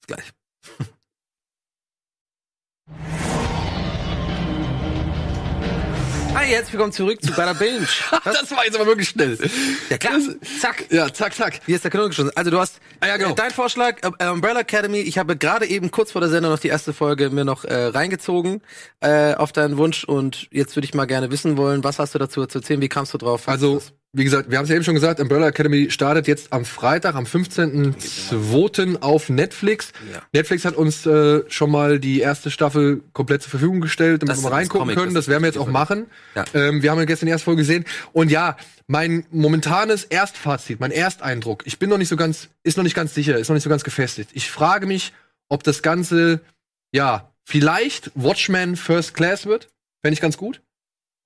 Bis gleich. [LAUGHS] Hi, herzlich willkommen zurück zu Bada Binge. [LAUGHS] Das, war jetzt aber wirklich schnell. ja klar, zack. Ja, zack, zack. Hier ist der Kanone geschossen. Also du hast Ah, ja, genau. äh, dein Vorschlag, äh, Umbrella Academy. Ich habe gerade eben kurz vor der Sendung noch die erste Folge mir noch äh, reingezogen äh, auf deinen Wunsch und jetzt würde ich mal gerne wissen wollen, was hast du dazu zu erzählen? Wie kamst du drauf? Also, wie gesagt, wir haben es ja eben schon gesagt, Umbrella Academy startet jetzt am Freitag, am 15.02. auf Netflix. Ja. Netflix hat uns äh, schon mal die erste Staffel komplett zur Verfügung gestellt, damit Das wir mal reingucken können. das Das werden wir jetzt auch machen. Ja. Ähm, wir haben ja gestern die erste Folge gesehen. Und ja, mein momentanes Erstfazit, mein Ersteindruck, ich bin noch nicht so ganz, ist noch nicht ganz sicher, ist noch nicht so ganz gefestigt. Ich frage mich, ob das Ganze, ja, vielleicht Watchmen First Class wird. Fände ich ganz gut.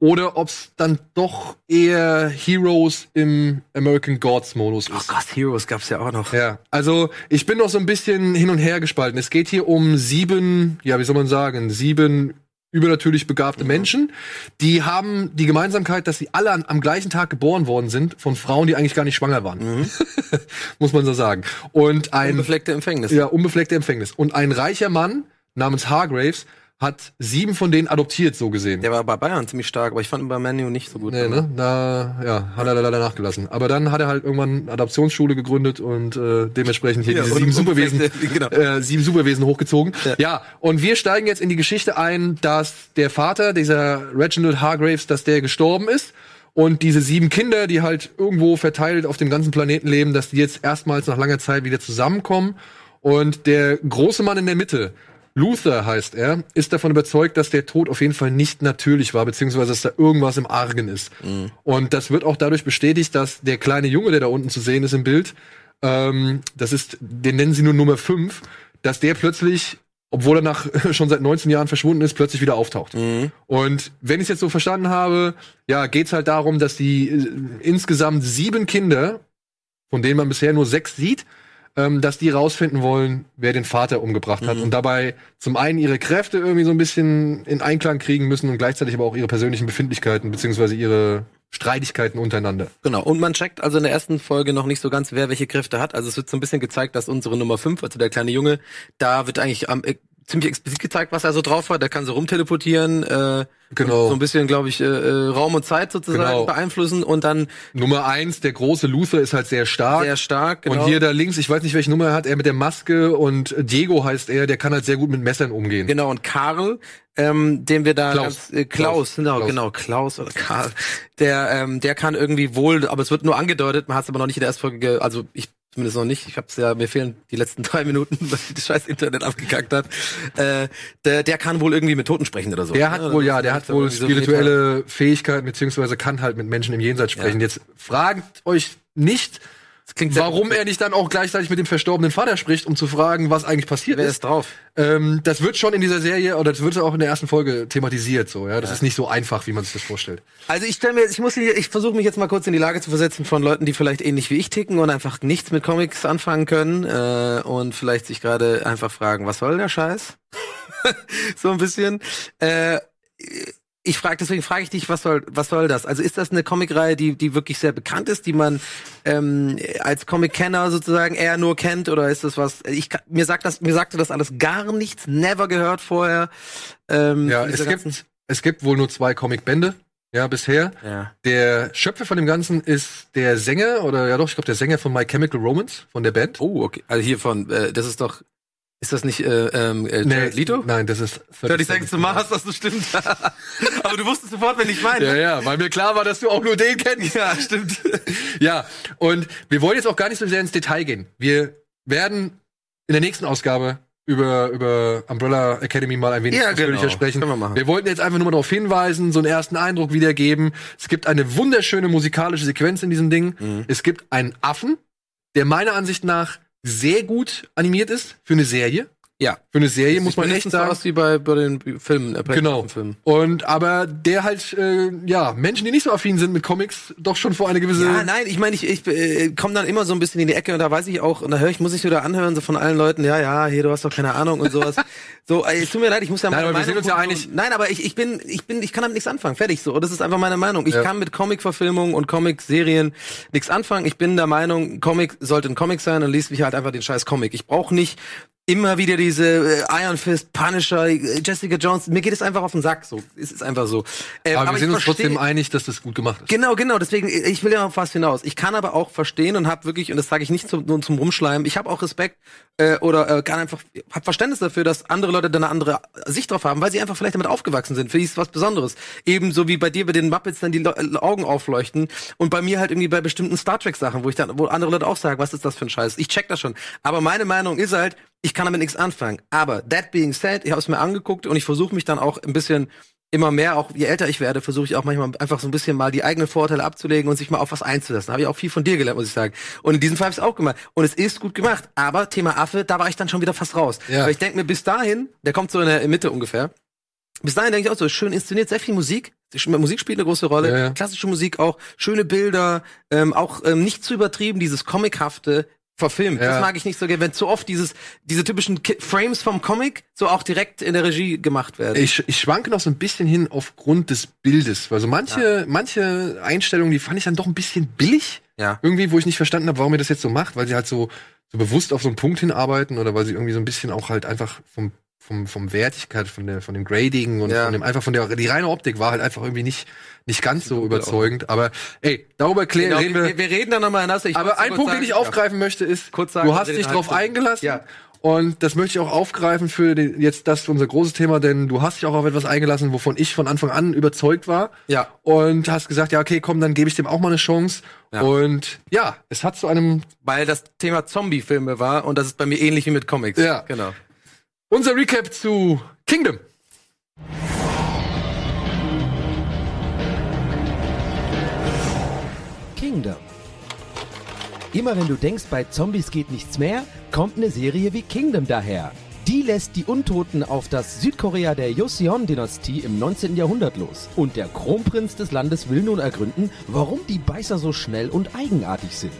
Oder ob es dann doch eher Heroes im American Gods Modus Oh ist. Gott, Heroes gab's ja auch noch. Ja, also ich bin noch so ein bisschen hin und her gespalten. Es geht hier um sieben, ja, wie soll man sagen, sieben übernatürlich begabte Menschen. Die haben die Gemeinsamkeit, dass sie alle an, am gleichen Tag geboren worden sind von Frauen, die eigentlich gar nicht schwanger waren. [LAUGHS] Muss man so sagen. Und ein Unbefleckte Empfängnis. ja, unbefleckte Empfängnis. Und ein reicher Mann namens Hargraves hat sieben von denen adoptiert, so gesehen. Der war bei Bayern ziemlich stark, aber ich fand ihn bei Manu nicht so gut. Nee, ne? Da ja, hat er leider nachgelassen. Aber dann hat er halt irgendwann eine Adoptionsschule gegründet und äh, dementsprechend hier Ja, diese sieben [LAUGHS] Superwesen, [LAUGHS] genau. äh, sieben Superwesen hochgezogen. Ja. Ja. und wir steigen jetzt in die Geschichte ein, dass der Vater, dieser Reginald Hargraves, dass der gestorben ist. Und diese sieben Kinder, die halt irgendwo verteilt auf dem ganzen Planeten leben, dass die jetzt erstmals nach langer Zeit wieder zusammenkommen. Und der große Mann in der Mitte, Luther heißt er, ist davon überzeugt, dass der Tod auf jeden Fall nicht natürlich war, beziehungsweise dass da irgendwas im Argen ist. Und das wird auch dadurch bestätigt, dass der kleine Junge, der da unten zu sehen ist im Bild, ähm, das ist, den nennen sie nur Nummer 5, dass der plötzlich, obwohl er nach [LAUGHS] schon seit 19 Jahren verschwunden ist, plötzlich wieder auftaucht. Und wenn ich es jetzt so verstanden habe, ja, geht's halt darum, dass die äh, insgesamt sieben Kinder, von denen man bisher nur sechs sieht, ähm, dass die rausfinden wollen, wer den Vater umgebracht hat und dabei zum einen ihre Kräfte irgendwie so ein bisschen in Einklang kriegen müssen und gleichzeitig aber auch ihre persönlichen Befindlichkeiten beziehungsweise ihre Streitigkeiten untereinander. Genau. Und man checkt also in der ersten Folge noch nicht so ganz, wer welche Kräfte hat. Also es wird so ein bisschen gezeigt, dass unsere Nummer 5, also der kleine Junge, da wird eigentlich am äh, ziemlich explizit gezeigt, was er so drauf hat. Der kann so rumteleportieren, äh, Genau. so ein bisschen, glaube ich, äh, äh, Raum und Zeit sozusagen Genau. beeinflussen und dann Nummer eins, der große Luther ist halt sehr stark. sehr stark. Genau. Und hier da links, ich weiß nicht, welche Nummer er hat, er mit der Maske und Diego heißt er, der kann halt sehr gut mit Messern umgehen. Genau, und Karl, ähm, den wir da Klaus. ganz, äh, Klaus, Klaus. genau, Klaus. genau, Klaus oder Karl, der, ähm, der kann irgendwie wohl, aber es wird nur angedeutet, man hat es aber noch nicht in der ersten Folge, ge- also ich zumindest noch nicht, ich hab's ja, mir fehlen die letzten [LAUGHS] drei Minuten, weil das scheiß Internet abgekackt hat, äh, der, der kann wohl irgendwie mit Toten sprechen oder so. Der hat Ja, wohl, das ja, der hat wohl irgendwie so spirituelle Fähigkeiten, beziehungsweise kann halt mit Menschen im Jenseits sprechen. Ja. Jetzt fragt euch nicht, warum er nicht dann auch gleichzeitig mit dem verstorbenen Vater spricht, um zu fragen, was eigentlich passiert Wer ist. ist drauf? Ähm, das wird schon in dieser Serie, oder das wird auch in der ersten Folge thematisiert, so, ja. Das ist nicht so einfach, wie man sich das vorstellt. Also ich stelle mir, ich muss, hier- ich versuche mich jetzt mal kurz in die Lage zu versetzen von Leuten, die vielleicht ähnlich wie ich ticken und einfach nichts mit Comics anfangen können äh, und vielleicht sich gerade einfach fragen, was soll der Scheiß? [LAUGHS] so ein bisschen. Äh, ich frage, deswegen frage ich dich, was soll, was soll das? Also ist das eine Comicreihe, die, die wirklich sehr bekannt ist, die man ähm, als Comic-Kenner sozusagen eher nur kennt, oder ist das was? Ich mir sagt das, mir sagte das alles gar nichts, never gehört vorher. Ähm, Ja, es gibt, es gibt wohl nur zwei Comicbände, ja, bisher. Ja. Der Schöpfer von dem Ganzen ist der Sänger, oder ja doch, ich glaube, der Sänger von My Chemical Romance, von der Band. Oh, okay. Also hier von, äh, das ist doch, ist das nicht äh, ähm, äh, Jared Leto? Nein, das ist 30 Seconds to Mars, das stimmt. [LAUGHS] Aber du wusstest sofort, wenn ich meine. Ja, ja, weil mir klar war, dass du auch nur den kennst. Ja, stimmt. [LAUGHS] Ja, und wir wollen jetzt auch gar nicht so sehr ins Detail gehen. Wir werden in der nächsten Ausgabe über, über Umbrella Academy mal ein wenig Ja, ausführlicher genau. sprechen. Können wir machen. wir wollten jetzt einfach nur mal darauf hinweisen, so einen ersten Eindruck wiedergeben. Es gibt eine wunderschöne musikalische Sequenz in diesem Ding. Mhm. Es gibt einen Affen, der meiner Ansicht nach sehr gut animiert ist für eine Serie. Ja. Für eine Serie muss man echt sagen. aus wie bei, bei den Filmen. Äh, Genau. Filmen. Und aber der halt, äh, ja, Menschen, die nicht so affin sind mit Comics, doch schon vor eine gewisse. Ja, nein, ich meine, ich, ich äh, komme dann immer so ein bisschen in die Ecke und da weiß ich auch, und da höre ich, muss ich wieder anhören, so von allen Leuten, ja, ja, hier, du hast doch keine Ahnung und sowas. [LAUGHS] so, äh, es tut mir leid, ich muss ja Nein, meine aber wir sind Meinung uns ja einig- Nein, aber ich, ich bin, ich bin, ich kann damit nichts anfangen, fertig so. Das ist einfach meine Meinung. Ich Ja. kann mit Comic-Verfilmungen und Comic-Serien nichts anfangen. Ich bin der Meinung, Comic sollte ein Comic sein und liest mich halt einfach den scheiß Comic. Ich brauche nicht immer wieder diese äh, Iron Fist, Punisher, äh, Jessica Jones. Mir geht es einfach auf den Sack. So, es ist einfach so. Ähm, Aber, wir ich sind uns trotzdem einig, dass das gut gemacht ist. Genau, genau. Deswegen, ich will ja auf was hinaus. Ich kann aber auch verstehen und habe wirklich, und das sage ich nicht zum, nur zum Rumschleimen, ich habe auch Respekt äh, oder äh, kann einfach, hab Verständnis dafür, dass andere Leute da eine andere Sicht drauf haben, weil sie einfach vielleicht damit aufgewachsen sind. Für die ist was Besonderes. Ebenso wie bei dir bei den Muppets dann die Le äh, Augen aufleuchten und bei mir halt irgendwie bei bestimmten Star Trek Sachen, wo ich dann, wo andere Leute auch sagen, was ist das für ein Scheiß? Ich check das schon. Aber meine Meinung ist halt, ich kann damit nichts anfangen. Aber that being said, ich habe es mir angeguckt und ich versuche mich dann auch ein bisschen immer mehr, auch je älter ich werde, versuche ich auch manchmal einfach so ein bisschen mal die eigenen Vorteile abzulegen und sich mal auf was einzulassen. Habe ich auch viel von dir gelernt, muss ich sagen. Und in diesem Fall habe ich es auch gemacht. Und es ist gut gemacht. Aber Thema Affe, da war ich dann schon wieder fast raus. Ja. Weil ich denke mir, bis dahin, der kommt so in der Mitte ungefähr. Bis dahin denke ich auch so, schön inszeniert, sehr viel Musik. Musik spielt eine große Rolle. Ja, ja. Klassische Musik auch, schöne Bilder, ähm, auch ähm, nicht zu übertrieben, dieses Comichafte verfilmt. Ja. Das mag ich nicht so gerne, wenn zu oft dieses, diese typischen Ki Frames vom Comic so auch direkt in der Regie gemacht werden. Ich, ich schwanke noch so ein bisschen hin aufgrund des Bildes. Also manche, manche Einstellungen, die fand ich dann doch ein bisschen billig. Ja. Irgendwie, wo ich nicht verstanden habe, warum ihr das jetzt so macht, weil sie halt so, so bewusst auf so einen Punkt hinarbeiten oder weil sie irgendwie so ein bisschen auch halt einfach vom, vom, vom Wertigkeit, von der, von dem Grading und Ja. von dem, einfach von der, die reine Optik war halt einfach irgendwie nicht, nicht ganz so überzeugend. Aber, ey, darüber klä- Genau, reden wir. wir, wir reden da nochmal anders. Ich Aber ein Punkt, kurz den ich sagen. aufgreifen möchte, ist, sagen, du hast dich eine drauf eingelassen. Ja. Und das möchte ich auch aufgreifen für den, jetzt das unser großes Thema, denn du hast dich auch auf etwas eingelassen, wovon ich von Anfang an überzeugt war. Ja. Und hast gesagt, ja, okay, komm, dann gebe ich dem auch mal eine Chance. Ja. Und ja, es hat zu einem Weil das Thema Zombie-Filme war und das ist bei mir ähnlich wie mit Comics. Ja. Genau. Unser Recap zu Kingdom. Kingdom. Immer wenn du denkst, bei Zombies geht nichts mehr, kommt eine Serie wie Kingdom daher. Die lässt die Untoten auf das Südkorea der Joseon-Dynastie im 19. Jahrhundert los. Und der Kronprinz des Landes will nun ergründen, warum die Beißer so schnell und eigenartig sind.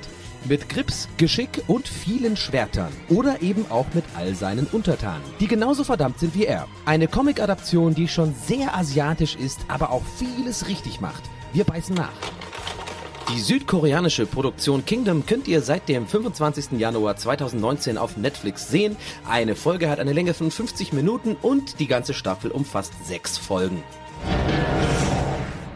Mit Grips, Geschick und vielen Schwertern. Oder eben auch mit all seinen Untertanen, die genauso verdammt sind wie er. Eine Comic-Adaption, die schon sehr asiatisch ist, aber auch vieles richtig macht. Wir beißen nach. Die südkoreanische Produktion Kingdom könnt ihr seit dem 25. Januar 2019 auf Netflix sehen. Eine Folge hat eine Länge von 50 Minuten und die ganze Staffel umfasst sechs Folgen.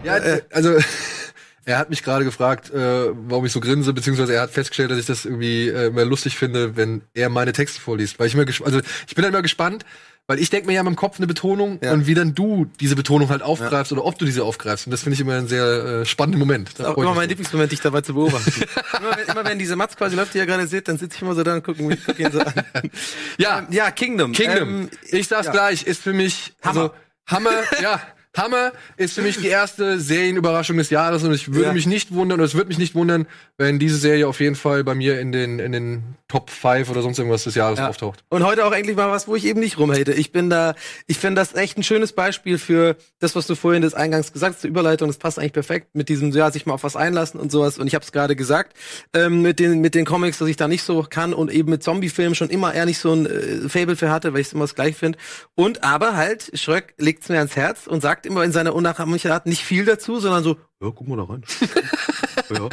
Ja, also [LAUGHS] [LAUGHS] er hat mich gerade gefragt, äh, warum ich so grinse, beziehungsweise er hat festgestellt, dass ich das irgendwie äh, immer lustig finde, wenn er meine Texte vorliest. Weil ich immer also ich bin dann immer gespannt, weil ich denke mir ja in meinem Kopf eine Betonung Ja. und wie dann du diese Betonung halt aufgreifst oder ob du diese aufgreifst. Und das finde ich immer ein sehr äh, spannender Moment. Da Das ist auch immer mein. Lieblingsmoment, dich dabei zu beobachten. [LAUGHS] immer, wenn, immer wenn diese Matz quasi läuft, die ihr gerade seht, dann sitze ich immer so da und gucke guck ihn so an. Ja, Ähm, ja, Kingdom. Kingdom. Ähm, ich sag's ja. gleich, ist für mich Hammer. Also, Hammer, ja. [LAUGHS] Hammer ist für mich die erste Serienüberraschung des Jahres und ich würde Ja. mich nicht wundern, oder es würde mich nicht wundern, wenn diese Serie auf jeden Fall bei mir in den, in den Top 5 oder sonst irgendwas des Jahres Ja. auftaucht. Und heute auch endlich mal was, wo ich eben nicht rumhate. Ich bin da, ich finde das echt ein schönes Beispiel für das, was du vorhin des Eingangs gesagt hast, zur Überleitung. Das passt eigentlich perfekt mit diesem, ja, sich mal auf was einlassen und sowas. Und ich habe es gerade gesagt, ähm, mit den mit den Comics, dass ich da nicht so kann und eben mit Zombie-Filmen schon immer eher nicht so ein äh, Fable für hatte, weil ich es immer das gleich finde. Und aber halt, Schröck legt's mir ans Herz und sagt immer in seiner unnachahmlichen Art nicht viel dazu, sondern so, ja, guck mal da rein. [LAUGHS] ja.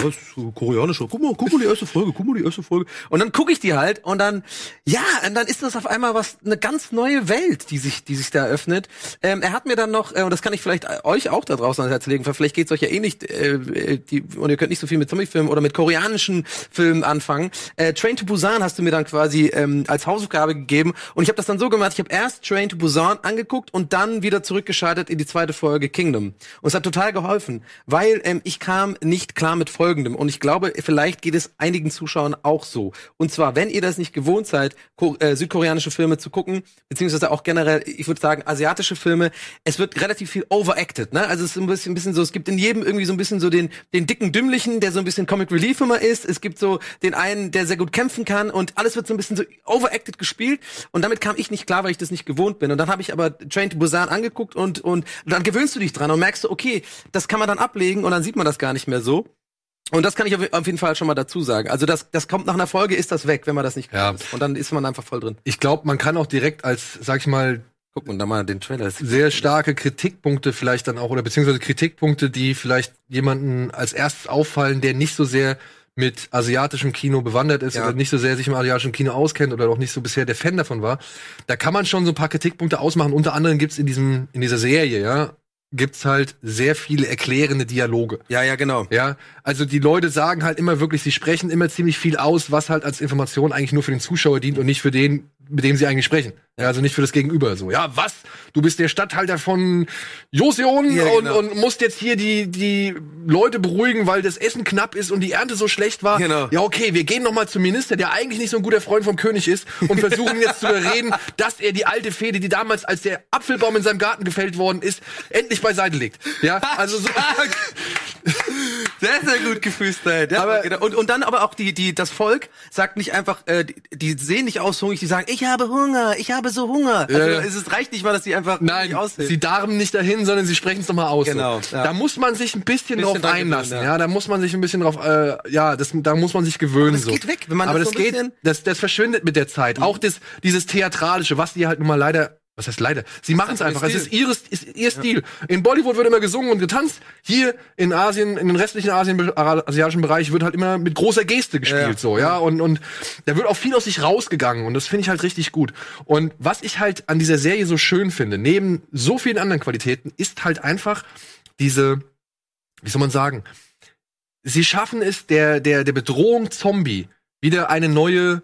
Ja, das ist so koreanischer. Guck mal, guck mal die erste Folge, guck mal die erste Folge. Und dann gucke ich die halt und dann, ja, und dann ist das auf einmal was, eine ganz neue Welt, die sich, die sich da eröffnet. Ähm, er hat mir dann noch, äh, und das kann ich vielleicht euch auch da draußen ans Herz legen, vielleicht geht's euch ja eh nicht, äh, äh, die, und ihr könnt nicht so viel mit Zombie-Filmen oder mit koreanischen Filmen anfangen. Äh, Train to Busan hast du mir dann quasi ähm, als Hausaufgabe gegeben und ich habe das dann so gemacht, ich habe erst Train to Busan angeguckt und dann wieder zurückgeschaltet in die zweite Folge Kingdom. Und es hat total geholfen, weil ähm, ich kam nicht klar mit Folgendem und ich glaube, vielleicht geht es einigen Zuschauern auch so. Und zwar, wenn ihr das nicht gewohnt seid, äh, südkoreanische Filme zu gucken, beziehungsweise auch generell, ich würde sagen, asiatische Filme, es wird relativ viel overacted, ne? Also es ist ein bisschen, ein bisschen so, es gibt in jedem irgendwie so ein bisschen so den, den dicken Dümmlichen, der so ein bisschen Comic Relief immer ist. Es gibt so den einen, der sehr gut kämpfen kann und alles wird so ein bisschen so overacted gespielt. Und damit kam ich nicht klar, weil ich das nicht gewohnt bin. Und dann habe ich aber Train to Busan angeguckt und, und dann gewöhnst du dich dran und merkst du, okay, das kann man dann ablegen und dann sieht man das gar nicht mehr so. Und das kann ich auf jeden Fall schon mal dazu sagen. Also das, das kommt nach einer Folge, ist das weg, wenn man das nicht Ja. ist. Und dann ist man einfach voll drin. Ich glaube, man kann auch direkt als, sag ich mal, Guck mal da mal den Trailer. Sehr starke Kritikpunkte vielleicht dann auch, oder beziehungsweise Kritikpunkte, die vielleicht jemanden als erstes auffallen, der nicht so sehr mit asiatischem Kino bewandert ist Ja. oder nicht so sehr sich im asiatischen Kino auskennt oder auch nicht so bisher der Fan davon war, da kann man schon so ein paar Kritikpunkte ausmachen. Unter anderem gibt's in diesem in dieser Serie, ja, gibt's halt sehr viele erklärende Dialoge. Ja, ja, genau. Ja, also die Leute sagen halt immer wirklich, sie sprechen immer ziemlich viel aus, was halt als Information eigentlich nur für den Zuschauer dient und nicht für den, mit dem sie eigentlich sprechen. Ja, also nicht für das Gegenüber. So, ja, was? Du bist der Stadthalter von Josion Ja, und, genau. und musst jetzt hier die, die Leute beruhigen, weil das Essen knapp ist und die Ernte so schlecht war. Genau. Ja, okay, wir gehen noch mal zum Minister, der eigentlich nicht so ein guter Freund vom König ist und versuchen jetzt zu überreden, [LAUGHS] dass er die alte Fehde, die damals, als der Apfelbaum in seinem Garten gefällt worden ist, endlich beiseite legt. Ja, [LAUGHS] also so. Sehr, sehr gut gefühlsteilt. Ja, Aber- genau. und, und dann aber auch die, die, das Volk sagt nicht einfach, äh, die, die sehen nicht aus hungrig, die sagen, ich habe Hunger, ich habe so Hunger. Also ja. es reicht nicht mal, dass die einfach Nein, sie darben nicht dahin, sondern sie sprechen es nochmal aus. Genau, So. ja. Da muss man sich ein bisschen, Bisschen drauf einlassen. ja. ja. da muss man sich ein bisschen drauf, äh, ja, das, da muss man sich gewöhnen. das so. geht weg, wenn man Aber das so ein geht, Mhm. das, das verschwindet mit der Zeit. Auch das, dieses Theatralische, was die halt nun mal leider was heißt leider? Sie machen es ihr einfach. Es ist ihre, ist ihr Stil. In Bollywood wird immer gesungen und getanzt. Hier in Asien, in den restlichen Asien, asiatischen Bereich wird halt immer mit großer Geste gespielt, Ja. so, ja. Und, und da wird auch viel aus sich rausgegangen und das finde ich halt richtig gut. Und was ich halt an dieser Serie so schön finde, neben so vielen anderen Qualitäten, ist halt einfach diese, wie soll man sagen, sie schaffen es, der, der, der Bedrohung Zombie wieder eine neue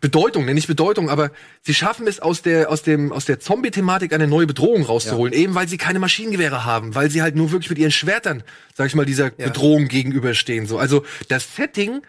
Bedeutung, nenne ich Bedeutung, aber sie schaffen es aus der, aus dem, aus der Zombie-Thematik eine neue Bedrohung rauszuholen, eben weil sie keine Maschinengewehre haben, weil sie halt nur wirklich mit ihren Schwertern, sag ich mal, dieser Bedrohung gegenüberstehen, so. Also, das Setting,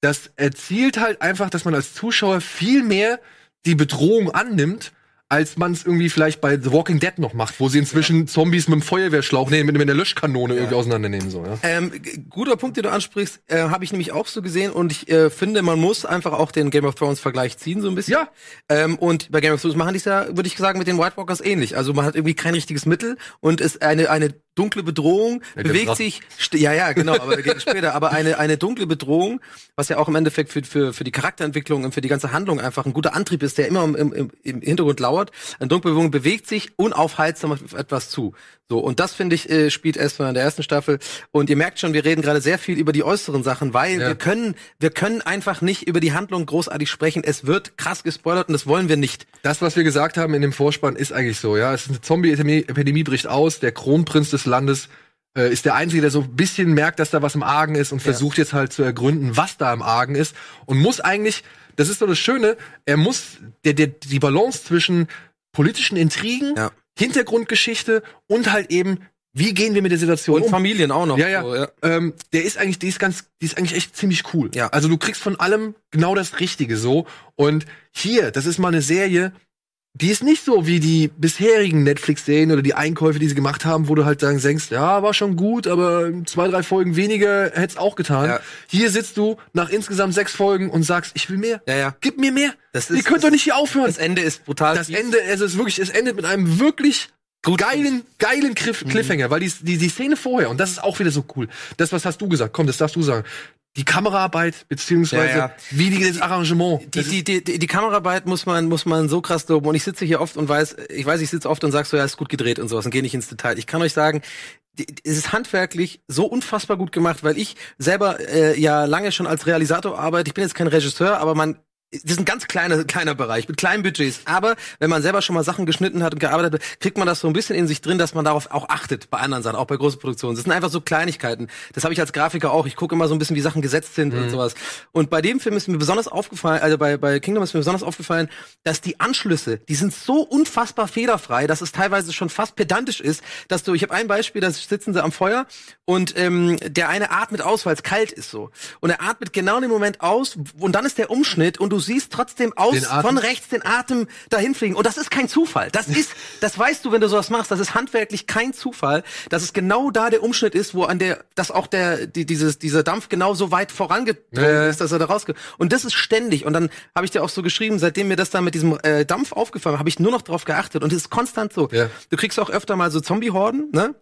das erzielt halt einfach, dass man als Zuschauer viel mehr die Bedrohung annimmt, als man es irgendwie vielleicht bei The Walking Dead noch macht, wo sie inzwischen Zombies mit dem Feuerwehrschlauch, nee, mit, mit der Löschkanone irgendwie auseinandernehmen, so, ja. Ähm, guter Punkt, den du ansprichst, äh, habe ich nämlich auch so gesehen und ich äh, finde, man muss einfach auch den Game of Thrones Vergleich ziehen so ein bisschen. Ja. Ähm, und bei Game of Thrones machen die es ja, würde ich sagen, mit den White Walkers ähnlich. Also man hat irgendwie kein richtiges Mittel und ist eine eine dunkle Bedrohung Ja, bewegt sich. Ja, ja, genau, aber geht später. Aber eine eine dunkle Bedrohung, was ja auch im Endeffekt für für für die Charakterentwicklung und für die ganze Handlung einfach ein guter Antrieb ist, der immer im, im, im Hintergrund lauert. Eine dunkle Bedrohung bewegt sich unaufhaltsam auf etwas zu. So und das finde ich äh, spielt erstmal in der ersten Staffel. Und ihr merkt schon, wir reden gerade sehr viel über die äußeren Sachen, weil Ja. wir können wir können einfach nicht über die Handlung großartig sprechen. Es wird krass gespoilert und das wollen wir nicht. Das, was wir gesagt haben in dem Vorspann, ist eigentlich so, ja. Es ist eine Zombie-Epidemie bricht aus, der Kronprinz des Landes äh, ist der Einzige, der so ein bisschen merkt, dass da was im Argen ist und versucht jetzt halt zu ergründen, was da im Argen ist und muss eigentlich, das ist so das Schöne, er muss der, der, die Balance zwischen politischen Intrigen, Ja. Hintergrundgeschichte und halt eben, wie gehen wir mit der Situation Und um? Familien auch noch. Ja, ja. So, ja. Ähm, der ist eigentlich, die ist ganz, die ist eigentlich echt ziemlich cool. Ja. Also du kriegst von allem genau das Richtige so. Und hier, das ist mal eine Serie, die ist nicht so wie die bisherigen Netflix-Serien oder die Einkäufe, die sie gemacht haben, wo du halt sagen, denkst, ja, war schon gut, aber zwei, drei Folgen weniger hätt's auch getan. Ja. Hier sitzt du nach insgesamt sechs Folgen und sagst, ich will mehr. Ja, ja. Gib mir mehr. Das Ihr ist- könnt das doch nicht hier aufhören. Das Ende ist brutal. Das. Ende, es ist wirklich, es endet mit einem wirklich geilen, geilen Cliff, Mhm. Cliffhanger, weil die, die, die Szene vorher, und das ist auch wieder so cool, das, was hast du gesagt, komm, das darfst du sagen. Die Kameraarbeit, beziehungsweise Ja, ja. wie die, das Arrangement. Die, das die, die, die, die Kameraarbeit muss man, muss man so krass loben. Und ich sitze hier oft und weiß, ich weiß, ich sitze oft und sag so, ja, ist gut gedreht und sowas und gehe nicht ins Detail. Ich kann euch sagen, es ist handwerklich so unfassbar gut gemacht, weil ich selber äh, ja lange schon als Realisator arbeite. Ich bin jetzt kein Regisseur, aber man das ist ein ganz kleiner, kleiner Bereich mit kleinen Budgets. Aber wenn man selber schon mal Sachen geschnitten hat und gearbeitet hat, kriegt man das so ein bisschen in sich drin, dass man darauf auch achtet bei anderen Sachen, auch bei großen Produktionen. Das sind einfach so Kleinigkeiten. Das habe ich als Grafiker auch. Ich gucke immer so ein bisschen, wie Sachen gesetzt sind und sowas. Und bei dem Film ist mir besonders aufgefallen, also bei, bei Kingdom ist mir besonders aufgefallen, dass die Anschlüsse, die sind so unfassbar fehlerfrei, dass es teilweise schon fast pedantisch ist, dass du, ich habe ein Beispiel, da sitzen sie am Feuer und ähm, der eine atmet aus, weil es kalt ist so. Und er atmet genau in dem Moment aus und dann ist der Umschnitt und du siehst trotzdem aus von rechts den Atem dahin fliegen. Und das ist kein Zufall. Das [LAUGHS] ist, das weißt du, wenn du sowas machst. Das ist handwerklich kein Zufall, dass es genau da der Umschnitt ist, wo an der, dass auch der, die, dieses, dieser Dampf genau so weit vorangedrungen Ja, ja. ist, dass er da rausge. Und das ist ständig. Und dann habe ich dir auch so geschrieben, seitdem mir das da mit diesem äh, Dampf aufgefallen habe ich nur noch drauf geachtet. Und es ist konstant so. Ja. Du kriegst auch öfter mal so Zombie-Horden, ne?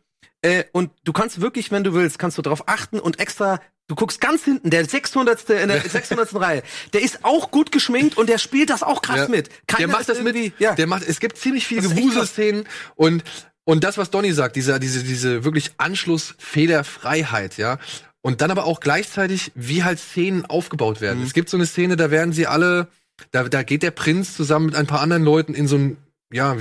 Äh, und du kannst wirklich, wenn du willst, kannst du darauf achten und extra, du guckst ganz hinten, der 600. in der [LAUGHS] 600. Reihe, der ist auch gut geschminkt und der spielt das auch krass Ja. mit. Keiner der macht das mit. Ja. Der macht, es gibt ziemlich viele Gewuselszenen und und das, was Donny sagt, diese diese diese wirklich Anschlussfehlerfreiheit, ja. und dann aber auch gleichzeitig, wie halt Szenen aufgebaut werden. Es gibt so eine Szene, da werden sie alle, da, da geht der Prinz zusammen mit ein paar anderen Leuten in so ein, ja,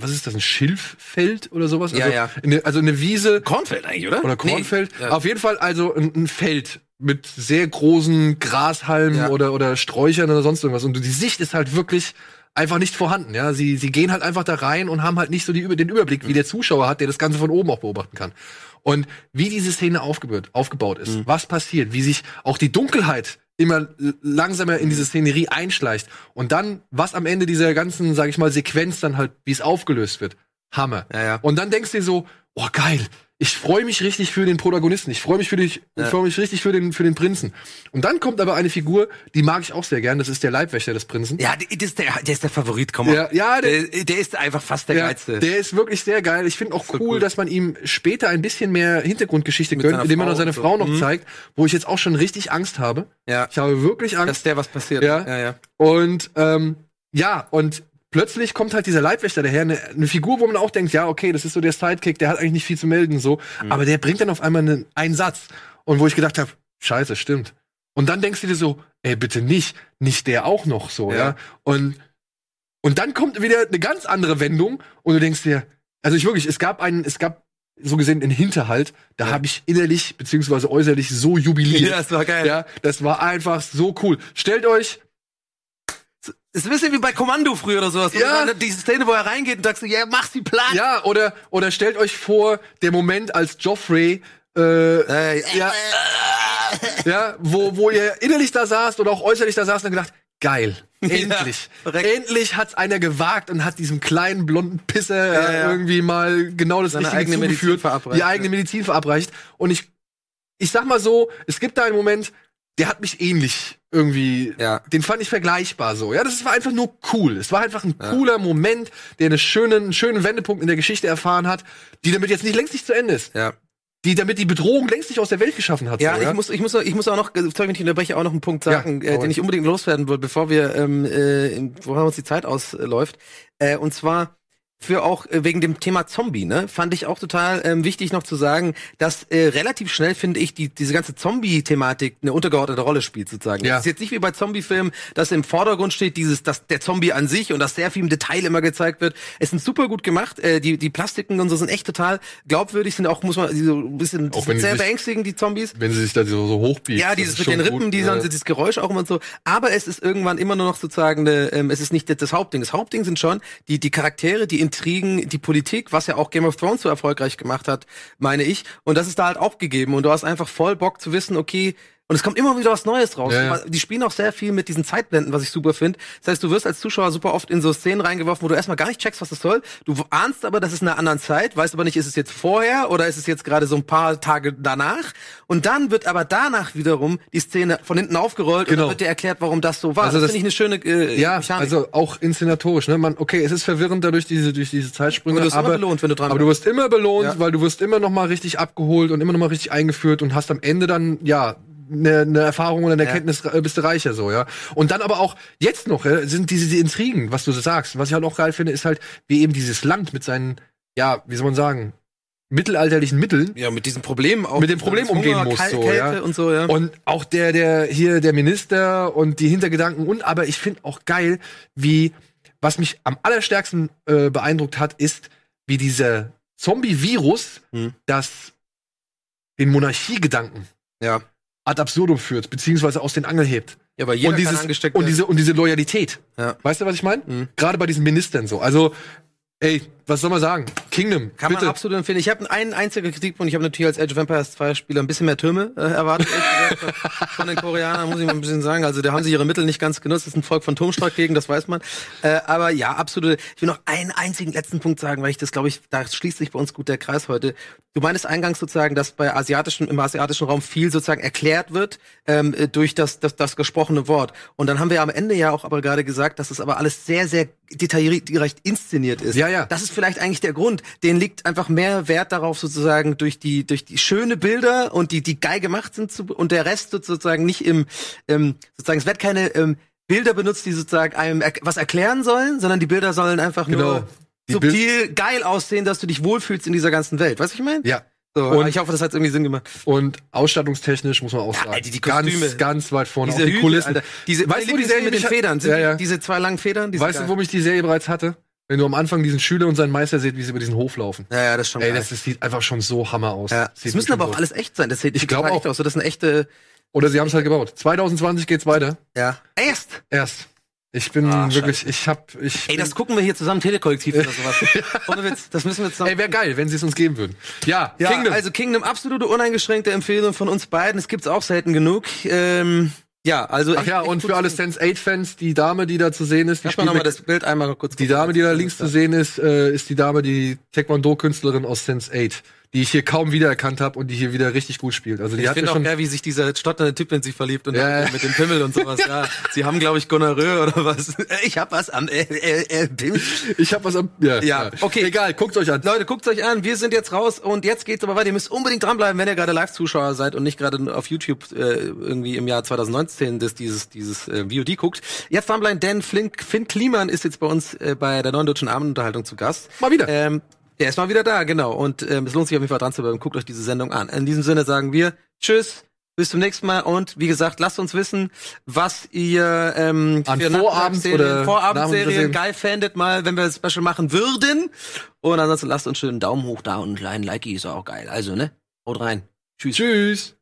was ist das, ein Schilffeld oder sowas? Ja, also, ja. in eine, also eine Wiese Kornfeld eigentlich, oder? oder Kornfeld. Nee, ja. Auf jeden Fall also ein, ein Feld mit sehr großen Grashalmen Ja. oder, oder Sträuchern oder sonst irgendwas. Und die Sicht ist halt wirklich einfach nicht vorhanden. Ja, sie, sie gehen halt einfach da rein und haben halt nicht so die, den Überblick, wie der Zuschauer hat, der das Ganze von oben auch beobachten kann. Und wie diese Szene aufgebaut, aufgebaut ist, was passiert, wie sich auch die Dunkelheit immer langsamer in diese Szenerie einschleicht und dann, was am Ende dieser ganzen, sag ich mal, Sequenz dann halt, wie es aufgelöst wird, Hammer. Ja, ja. Und dann denkst du dir so, oh geil, ich freue mich richtig für den Protagonisten, ich freue mich für dich, ich freue mich richtig für den für den Prinzen. Und dann kommt aber eine Figur, die mag ich auch sehr gern, das ist der Leibwächter des Prinzen. Ja, der, ist der, der ist der Favorit, komm mal. Ja, ja, der- der, der ist einfach fast der Ja, geilste. der ist wirklich sehr geil. Ich finde auch cool, cool. dass man ihm später ein bisschen mehr Hintergrundgeschichte Mit gönnt, indem man Frau seine und so. Frau noch Mhm. zeigt, wo ich jetzt auch schon richtig Angst habe. ja, Ich habe wirklich Angst. dass der was passiert. Ja. ja, ja. Und ähm, ja, und plötzlich kommt halt dieser Leibwächter daher, eine, eine Figur, wo man auch denkt, ja, okay, das ist so der Sidekick, der hat eigentlich nicht viel zu melden, so. Mhm. Aber der bringt dann auf einmal einen, einen Satz. Und wo ich gedacht habe, scheiße, stimmt. Und dann denkst du dir so, ey, bitte nicht, nicht der auch noch so, ja. Ja. Und, und dann kommt wieder eine ganz andere Wendung und du denkst dir, also ich wirklich, es gab einen, es gab so gesehen einen Hinterhalt, da Ja. habe ich innerlich beziehungsweise äußerlich so jubiliert. Ja, das war geil. Ja, das war einfach so cool. Stellt euch, Ist ein bisschen wie bei Kommando früher oder sowas. Ja. Oder Diese Szene, wo er reingeht und sagst ja, mach sie platt. ja, oder, oder stellt euch vor, der Moment, als Joffrey, äh, Äh, ja, ja, wo, wo ihr innerlich da saßt oder auch äußerlich da saßt und gedacht, geil, [LAUGHS] endlich. korrekt. endlich hat's einer gewagt und hat diesem kleinen blonden Pisser Ja, äh, ja. irgendwie mal genau das Seine Richtige eigene Medizin zugeführt, verabreicht, die eigene ja. Medizin verabreicht. Und ich, ich sag mal so, es gibt da einen Moment, der hat mich ähnlich irgendwie, Ja. den fand ich vergleichbar so. Ja, das war einfach nur cool. Es war einfach ein cooler Moment, der eine schöne, einen schönen Wendepunkt in der Geschichte erfahren hat, die damit jetzt nicht längst nicht zu Ende ist. ja. Die damit die Bedrohung längst nicht aus der Welt geschaffen hat. Ja, so, ich muss, ich muss, ich muss auch noch, äh, sorry, wenn ich unterbreche, auch noch einen Punkt sagen, Ja, äh, den ich unbedingt loswerden will, bevor wir, ähm, äh, woran uns die Zeit ausläuft. Äh, und zwar für auch äh, wegen dem Thema Zombie, ne, fand ich auch total ähm, wichtig noch zu sagen, dass äh, relativ schnell finde ich die diese ganze Zombie-Thematik eine untergeordnete Rolle spielt sozusagen. Ja. Es ist jetzt nicht wie bei Zombie-Filmen, dass im Vordergrund steht dieses, dass der Zombie an sich und dass sehr viel im Detail immer gezeigt wird. Es sind super gut gemacht. Äh, die die Plastiken und so sind echt total glaubwürdig, sind auch muss man so ein bisschen Auch die wenn die sehr sich- beängstigend die Zombies. Wenn sie sich da so, so hochbiegt. Ja, dieses mit den Rippen, gut. die ja. dieses Geräusch auch immer so. Aber es ist irgendwann immer nur noch sozusagen, eine, ähm, es ist nicht das Hauptding. Das Hauptding sind schon die, die Charaktere, die Intrigen, die Politik, was ja auch Game of Thrones so erfolgreich gemacht hat, meine ich. Und das ist da halt auch gegeben. Und du hast einfach voll Bock zu wissen, okay, und es kommt immer wieder was Neues raus. Ja, ja. Die spielen auch sehr viel mit diesen Zeitblenden, was ich super finde. Das heißt, du wirst als Zuschauer super oft in so Szenen reingeworfen, wo du erstmal gar nicht checkst, was das soll. Du ahnst aber, das ist in einer anderen Zeit, weißt aber nicht, ist es jetzt vorher oder ist es jetzt gerade so ein paar Tage danach. Und dann wird aber danach wiederum die Szene von hinten aufgerollt und Genau. dann wird dir erklärt, warum das so war. Also das das- finde ich eine schöne äh, Ja, Mechanik. also auch inszenatorisch, ne? Man, okay, es ist verwirrend dadurch diese durch diese Zeitsprünge, Aber du wirst immer aber belohnt, wenn du dran aber du wirst immer belohnt, Ja. weil du wirst immer noch mal richtig abgeholt und immer noch mal richtig eingeführt und hast am Ende dann ja eine ne Erfahrung oder eine Ja. Erkenntnis äh, bist du reicher so, ja. Und dann aber auch jetzt noch äh, sind diese die Intrigen, was du so sagst. Was ich halt auch geil finde, ist halt wie eben dieses Land mit seinen ja, wie soll man sagen, mittelalterlichen Mitteln ja, mit diesem Problem auch. Mit dem Problem Hunger, umgehen muss, Kal- so, Kälte ja. und so, ja. Und auch der, der hier, der Minister und die Hintergedanken und aber ich finde auch geil, wie, was mich am allerstärksten äh, beeindruckt hat, ist, wie dieser Zombie-Virus Hm. das den Monarchiegedanken ja. Ad absurdum führt, beziehungsweise aus den Angeln hebt. Ja, aber jeder und dieses, angesteckt und diese, und diese Loyalität. Ja. Weißt du, was ich meine? Mhm. Gerade bei diesen Ministern so. Also, ey, was soll man sagen? Kingdom, Kann bitte. man absolut empfehlen. Ich habe einen einzigen Kritikpunkt. Ich habe natürlich als Age of Empires 2 Spieler ein bisschen mehr Türme äh, erwartet. [LAUGHS] von- den Koreanern muss ich mal ein bisschen sagen. Also da haben sie ihre Mittel nicht ganz genutzt. Das ist ein Volk von Turmstrategen, das weiß man. Äh, aber ja, absolut. Ich will noch einen einzigen letzten Punkt sagen, weil ich das glaube ich, da schließt sich bei uns gut der Kreis heute. Du meinst eingangs sozusagen, dass bei asiatischen im asiatischen Raum viel sozusagen erklärt wird ähm, äh, durch das, das das gesprochene Wort. Und dann haben wir am Ende ja auch aber gerade gesagt, dass es aber alles sehr sehr detailgerecht inszeniert ist. Ja, ja. Das ist vielleicht eigentlich der Grund. Den liegt einfach mehr Wert darauf, sozusagen durch die durch die schöne Bilder und die die geil gemacht sind zu, und der Rest sozusagen nicht im ähm, sozusagen es wird keine ähm, Bilder benutzt, die sozusagen einem er was erklären sollen, sondern die Bilder sollen einfach Genau. nur Die subtil geil aussehen, dass du dich wohlfühlst in dieser ganzen Welt. Weißt du, was ich meine? Ja. So, Und- ich hoffe, das hat irgendwie Sinn gemacht. Und ausstattungstechnisch muss man auch sagen. Alter, die Kostüme. ganz, ganz weit vorne. Diese auch die Hüte, Kulissen. Alter. Diese, weißt du, wo die Serie mit den Federn? Sind Ja, ja. Die, diese zwei langen Federn? Die Weißt du, wo mich die Serie bereits hatte? Wenn du am Anfang diesen Schüler und seinen Meister seht, wie sie über diesen Hof laufen. Ja, ja, das ist schon Ey, geil. das, das sieht einfach schon so Hammer aus. ja. Sieht Das müssen aber so auch alles echt sein. Das sieht Ich glaub total auch. aus. So, das ist eine echte. Oder sie haben es halt gebaut. 2020 geht's weiter. Ja. Erst. Erst. Ich bin Ah, wirklich, ich hab, ich. Ey, das gucken wir hier zusammen, Telekollektiv oder sowas. [LAUGHS] Ohne Witz, das müssen wir zusammen. ey wäre geil, wenn sie es uns geben würden. Ja, ja, Kingdom. also Kingdom, absolute uneingeschränkte Empfehlung von uns beiden. Es gibt's auch selten genug. Ähm, ja, also. Ach ja, und für alle Sense 8 Fans, die Dame, die da zu sehen ist, die mal das Bild einmal kurz. Die Dame, die da links zu sehen ist, äh, ist die Dame, die Taekwondo-Künstlerin aus Sense 8, die ich hier kaum wiedererkannt habe und die hier wieder richtig gut spielt. Also die Ich hat finde ja auch schon. geil, wie sich dieser stotternde Typ in sie verliebt und Ja, dann ja. mit dem Pimmel und sowas. Ja, [LAUGHS] sie haben, glaube ich, Gonorrhoe oder was. [LAUGHS] Ich hab was am äh, äh, äh, Pimmel. Ich habe was am. Ja, Ja, okay. Egal, guckt's euch an. Leute, guckt's euch an. Wir sind jetzt raus und jetzt geht's aber weiter. Ihr müsst unbedingt dranbleiben, wenn ihr gerade Live-Zuschauer seid und nicht gerade auf YouTube äh, irgendwie im Jahr 2019 das, dieses, dieses äh, VOD guckt. Jetzt dranbleiben, denn Flink, Finn Kliman ist jetzt bei uns äh, bei der Neuen Deutschen Abendunterhaltung zu Gast. Mal wieder. Ähm, er ist mal wieder da, genau. Und ähm, es lohnt sich auf jeden Fall dran zu bleiben. Guckt euch diese Sendung an. In diesem Sinne sagen wir Tschüss. Bis zum nächsten Mal und wie gesagt, lasst uns wissen, was ihr ähm, An für oder Vorabendserien Nachmittagsserien- geil fändet, mal, wenn wir das Special machen würden. Und ansonsten lasst uns schön einen Daumen hoch da und einen kleinen Like ist auch geil. Also, ne? Haut rein. Tschüss. Tschüss.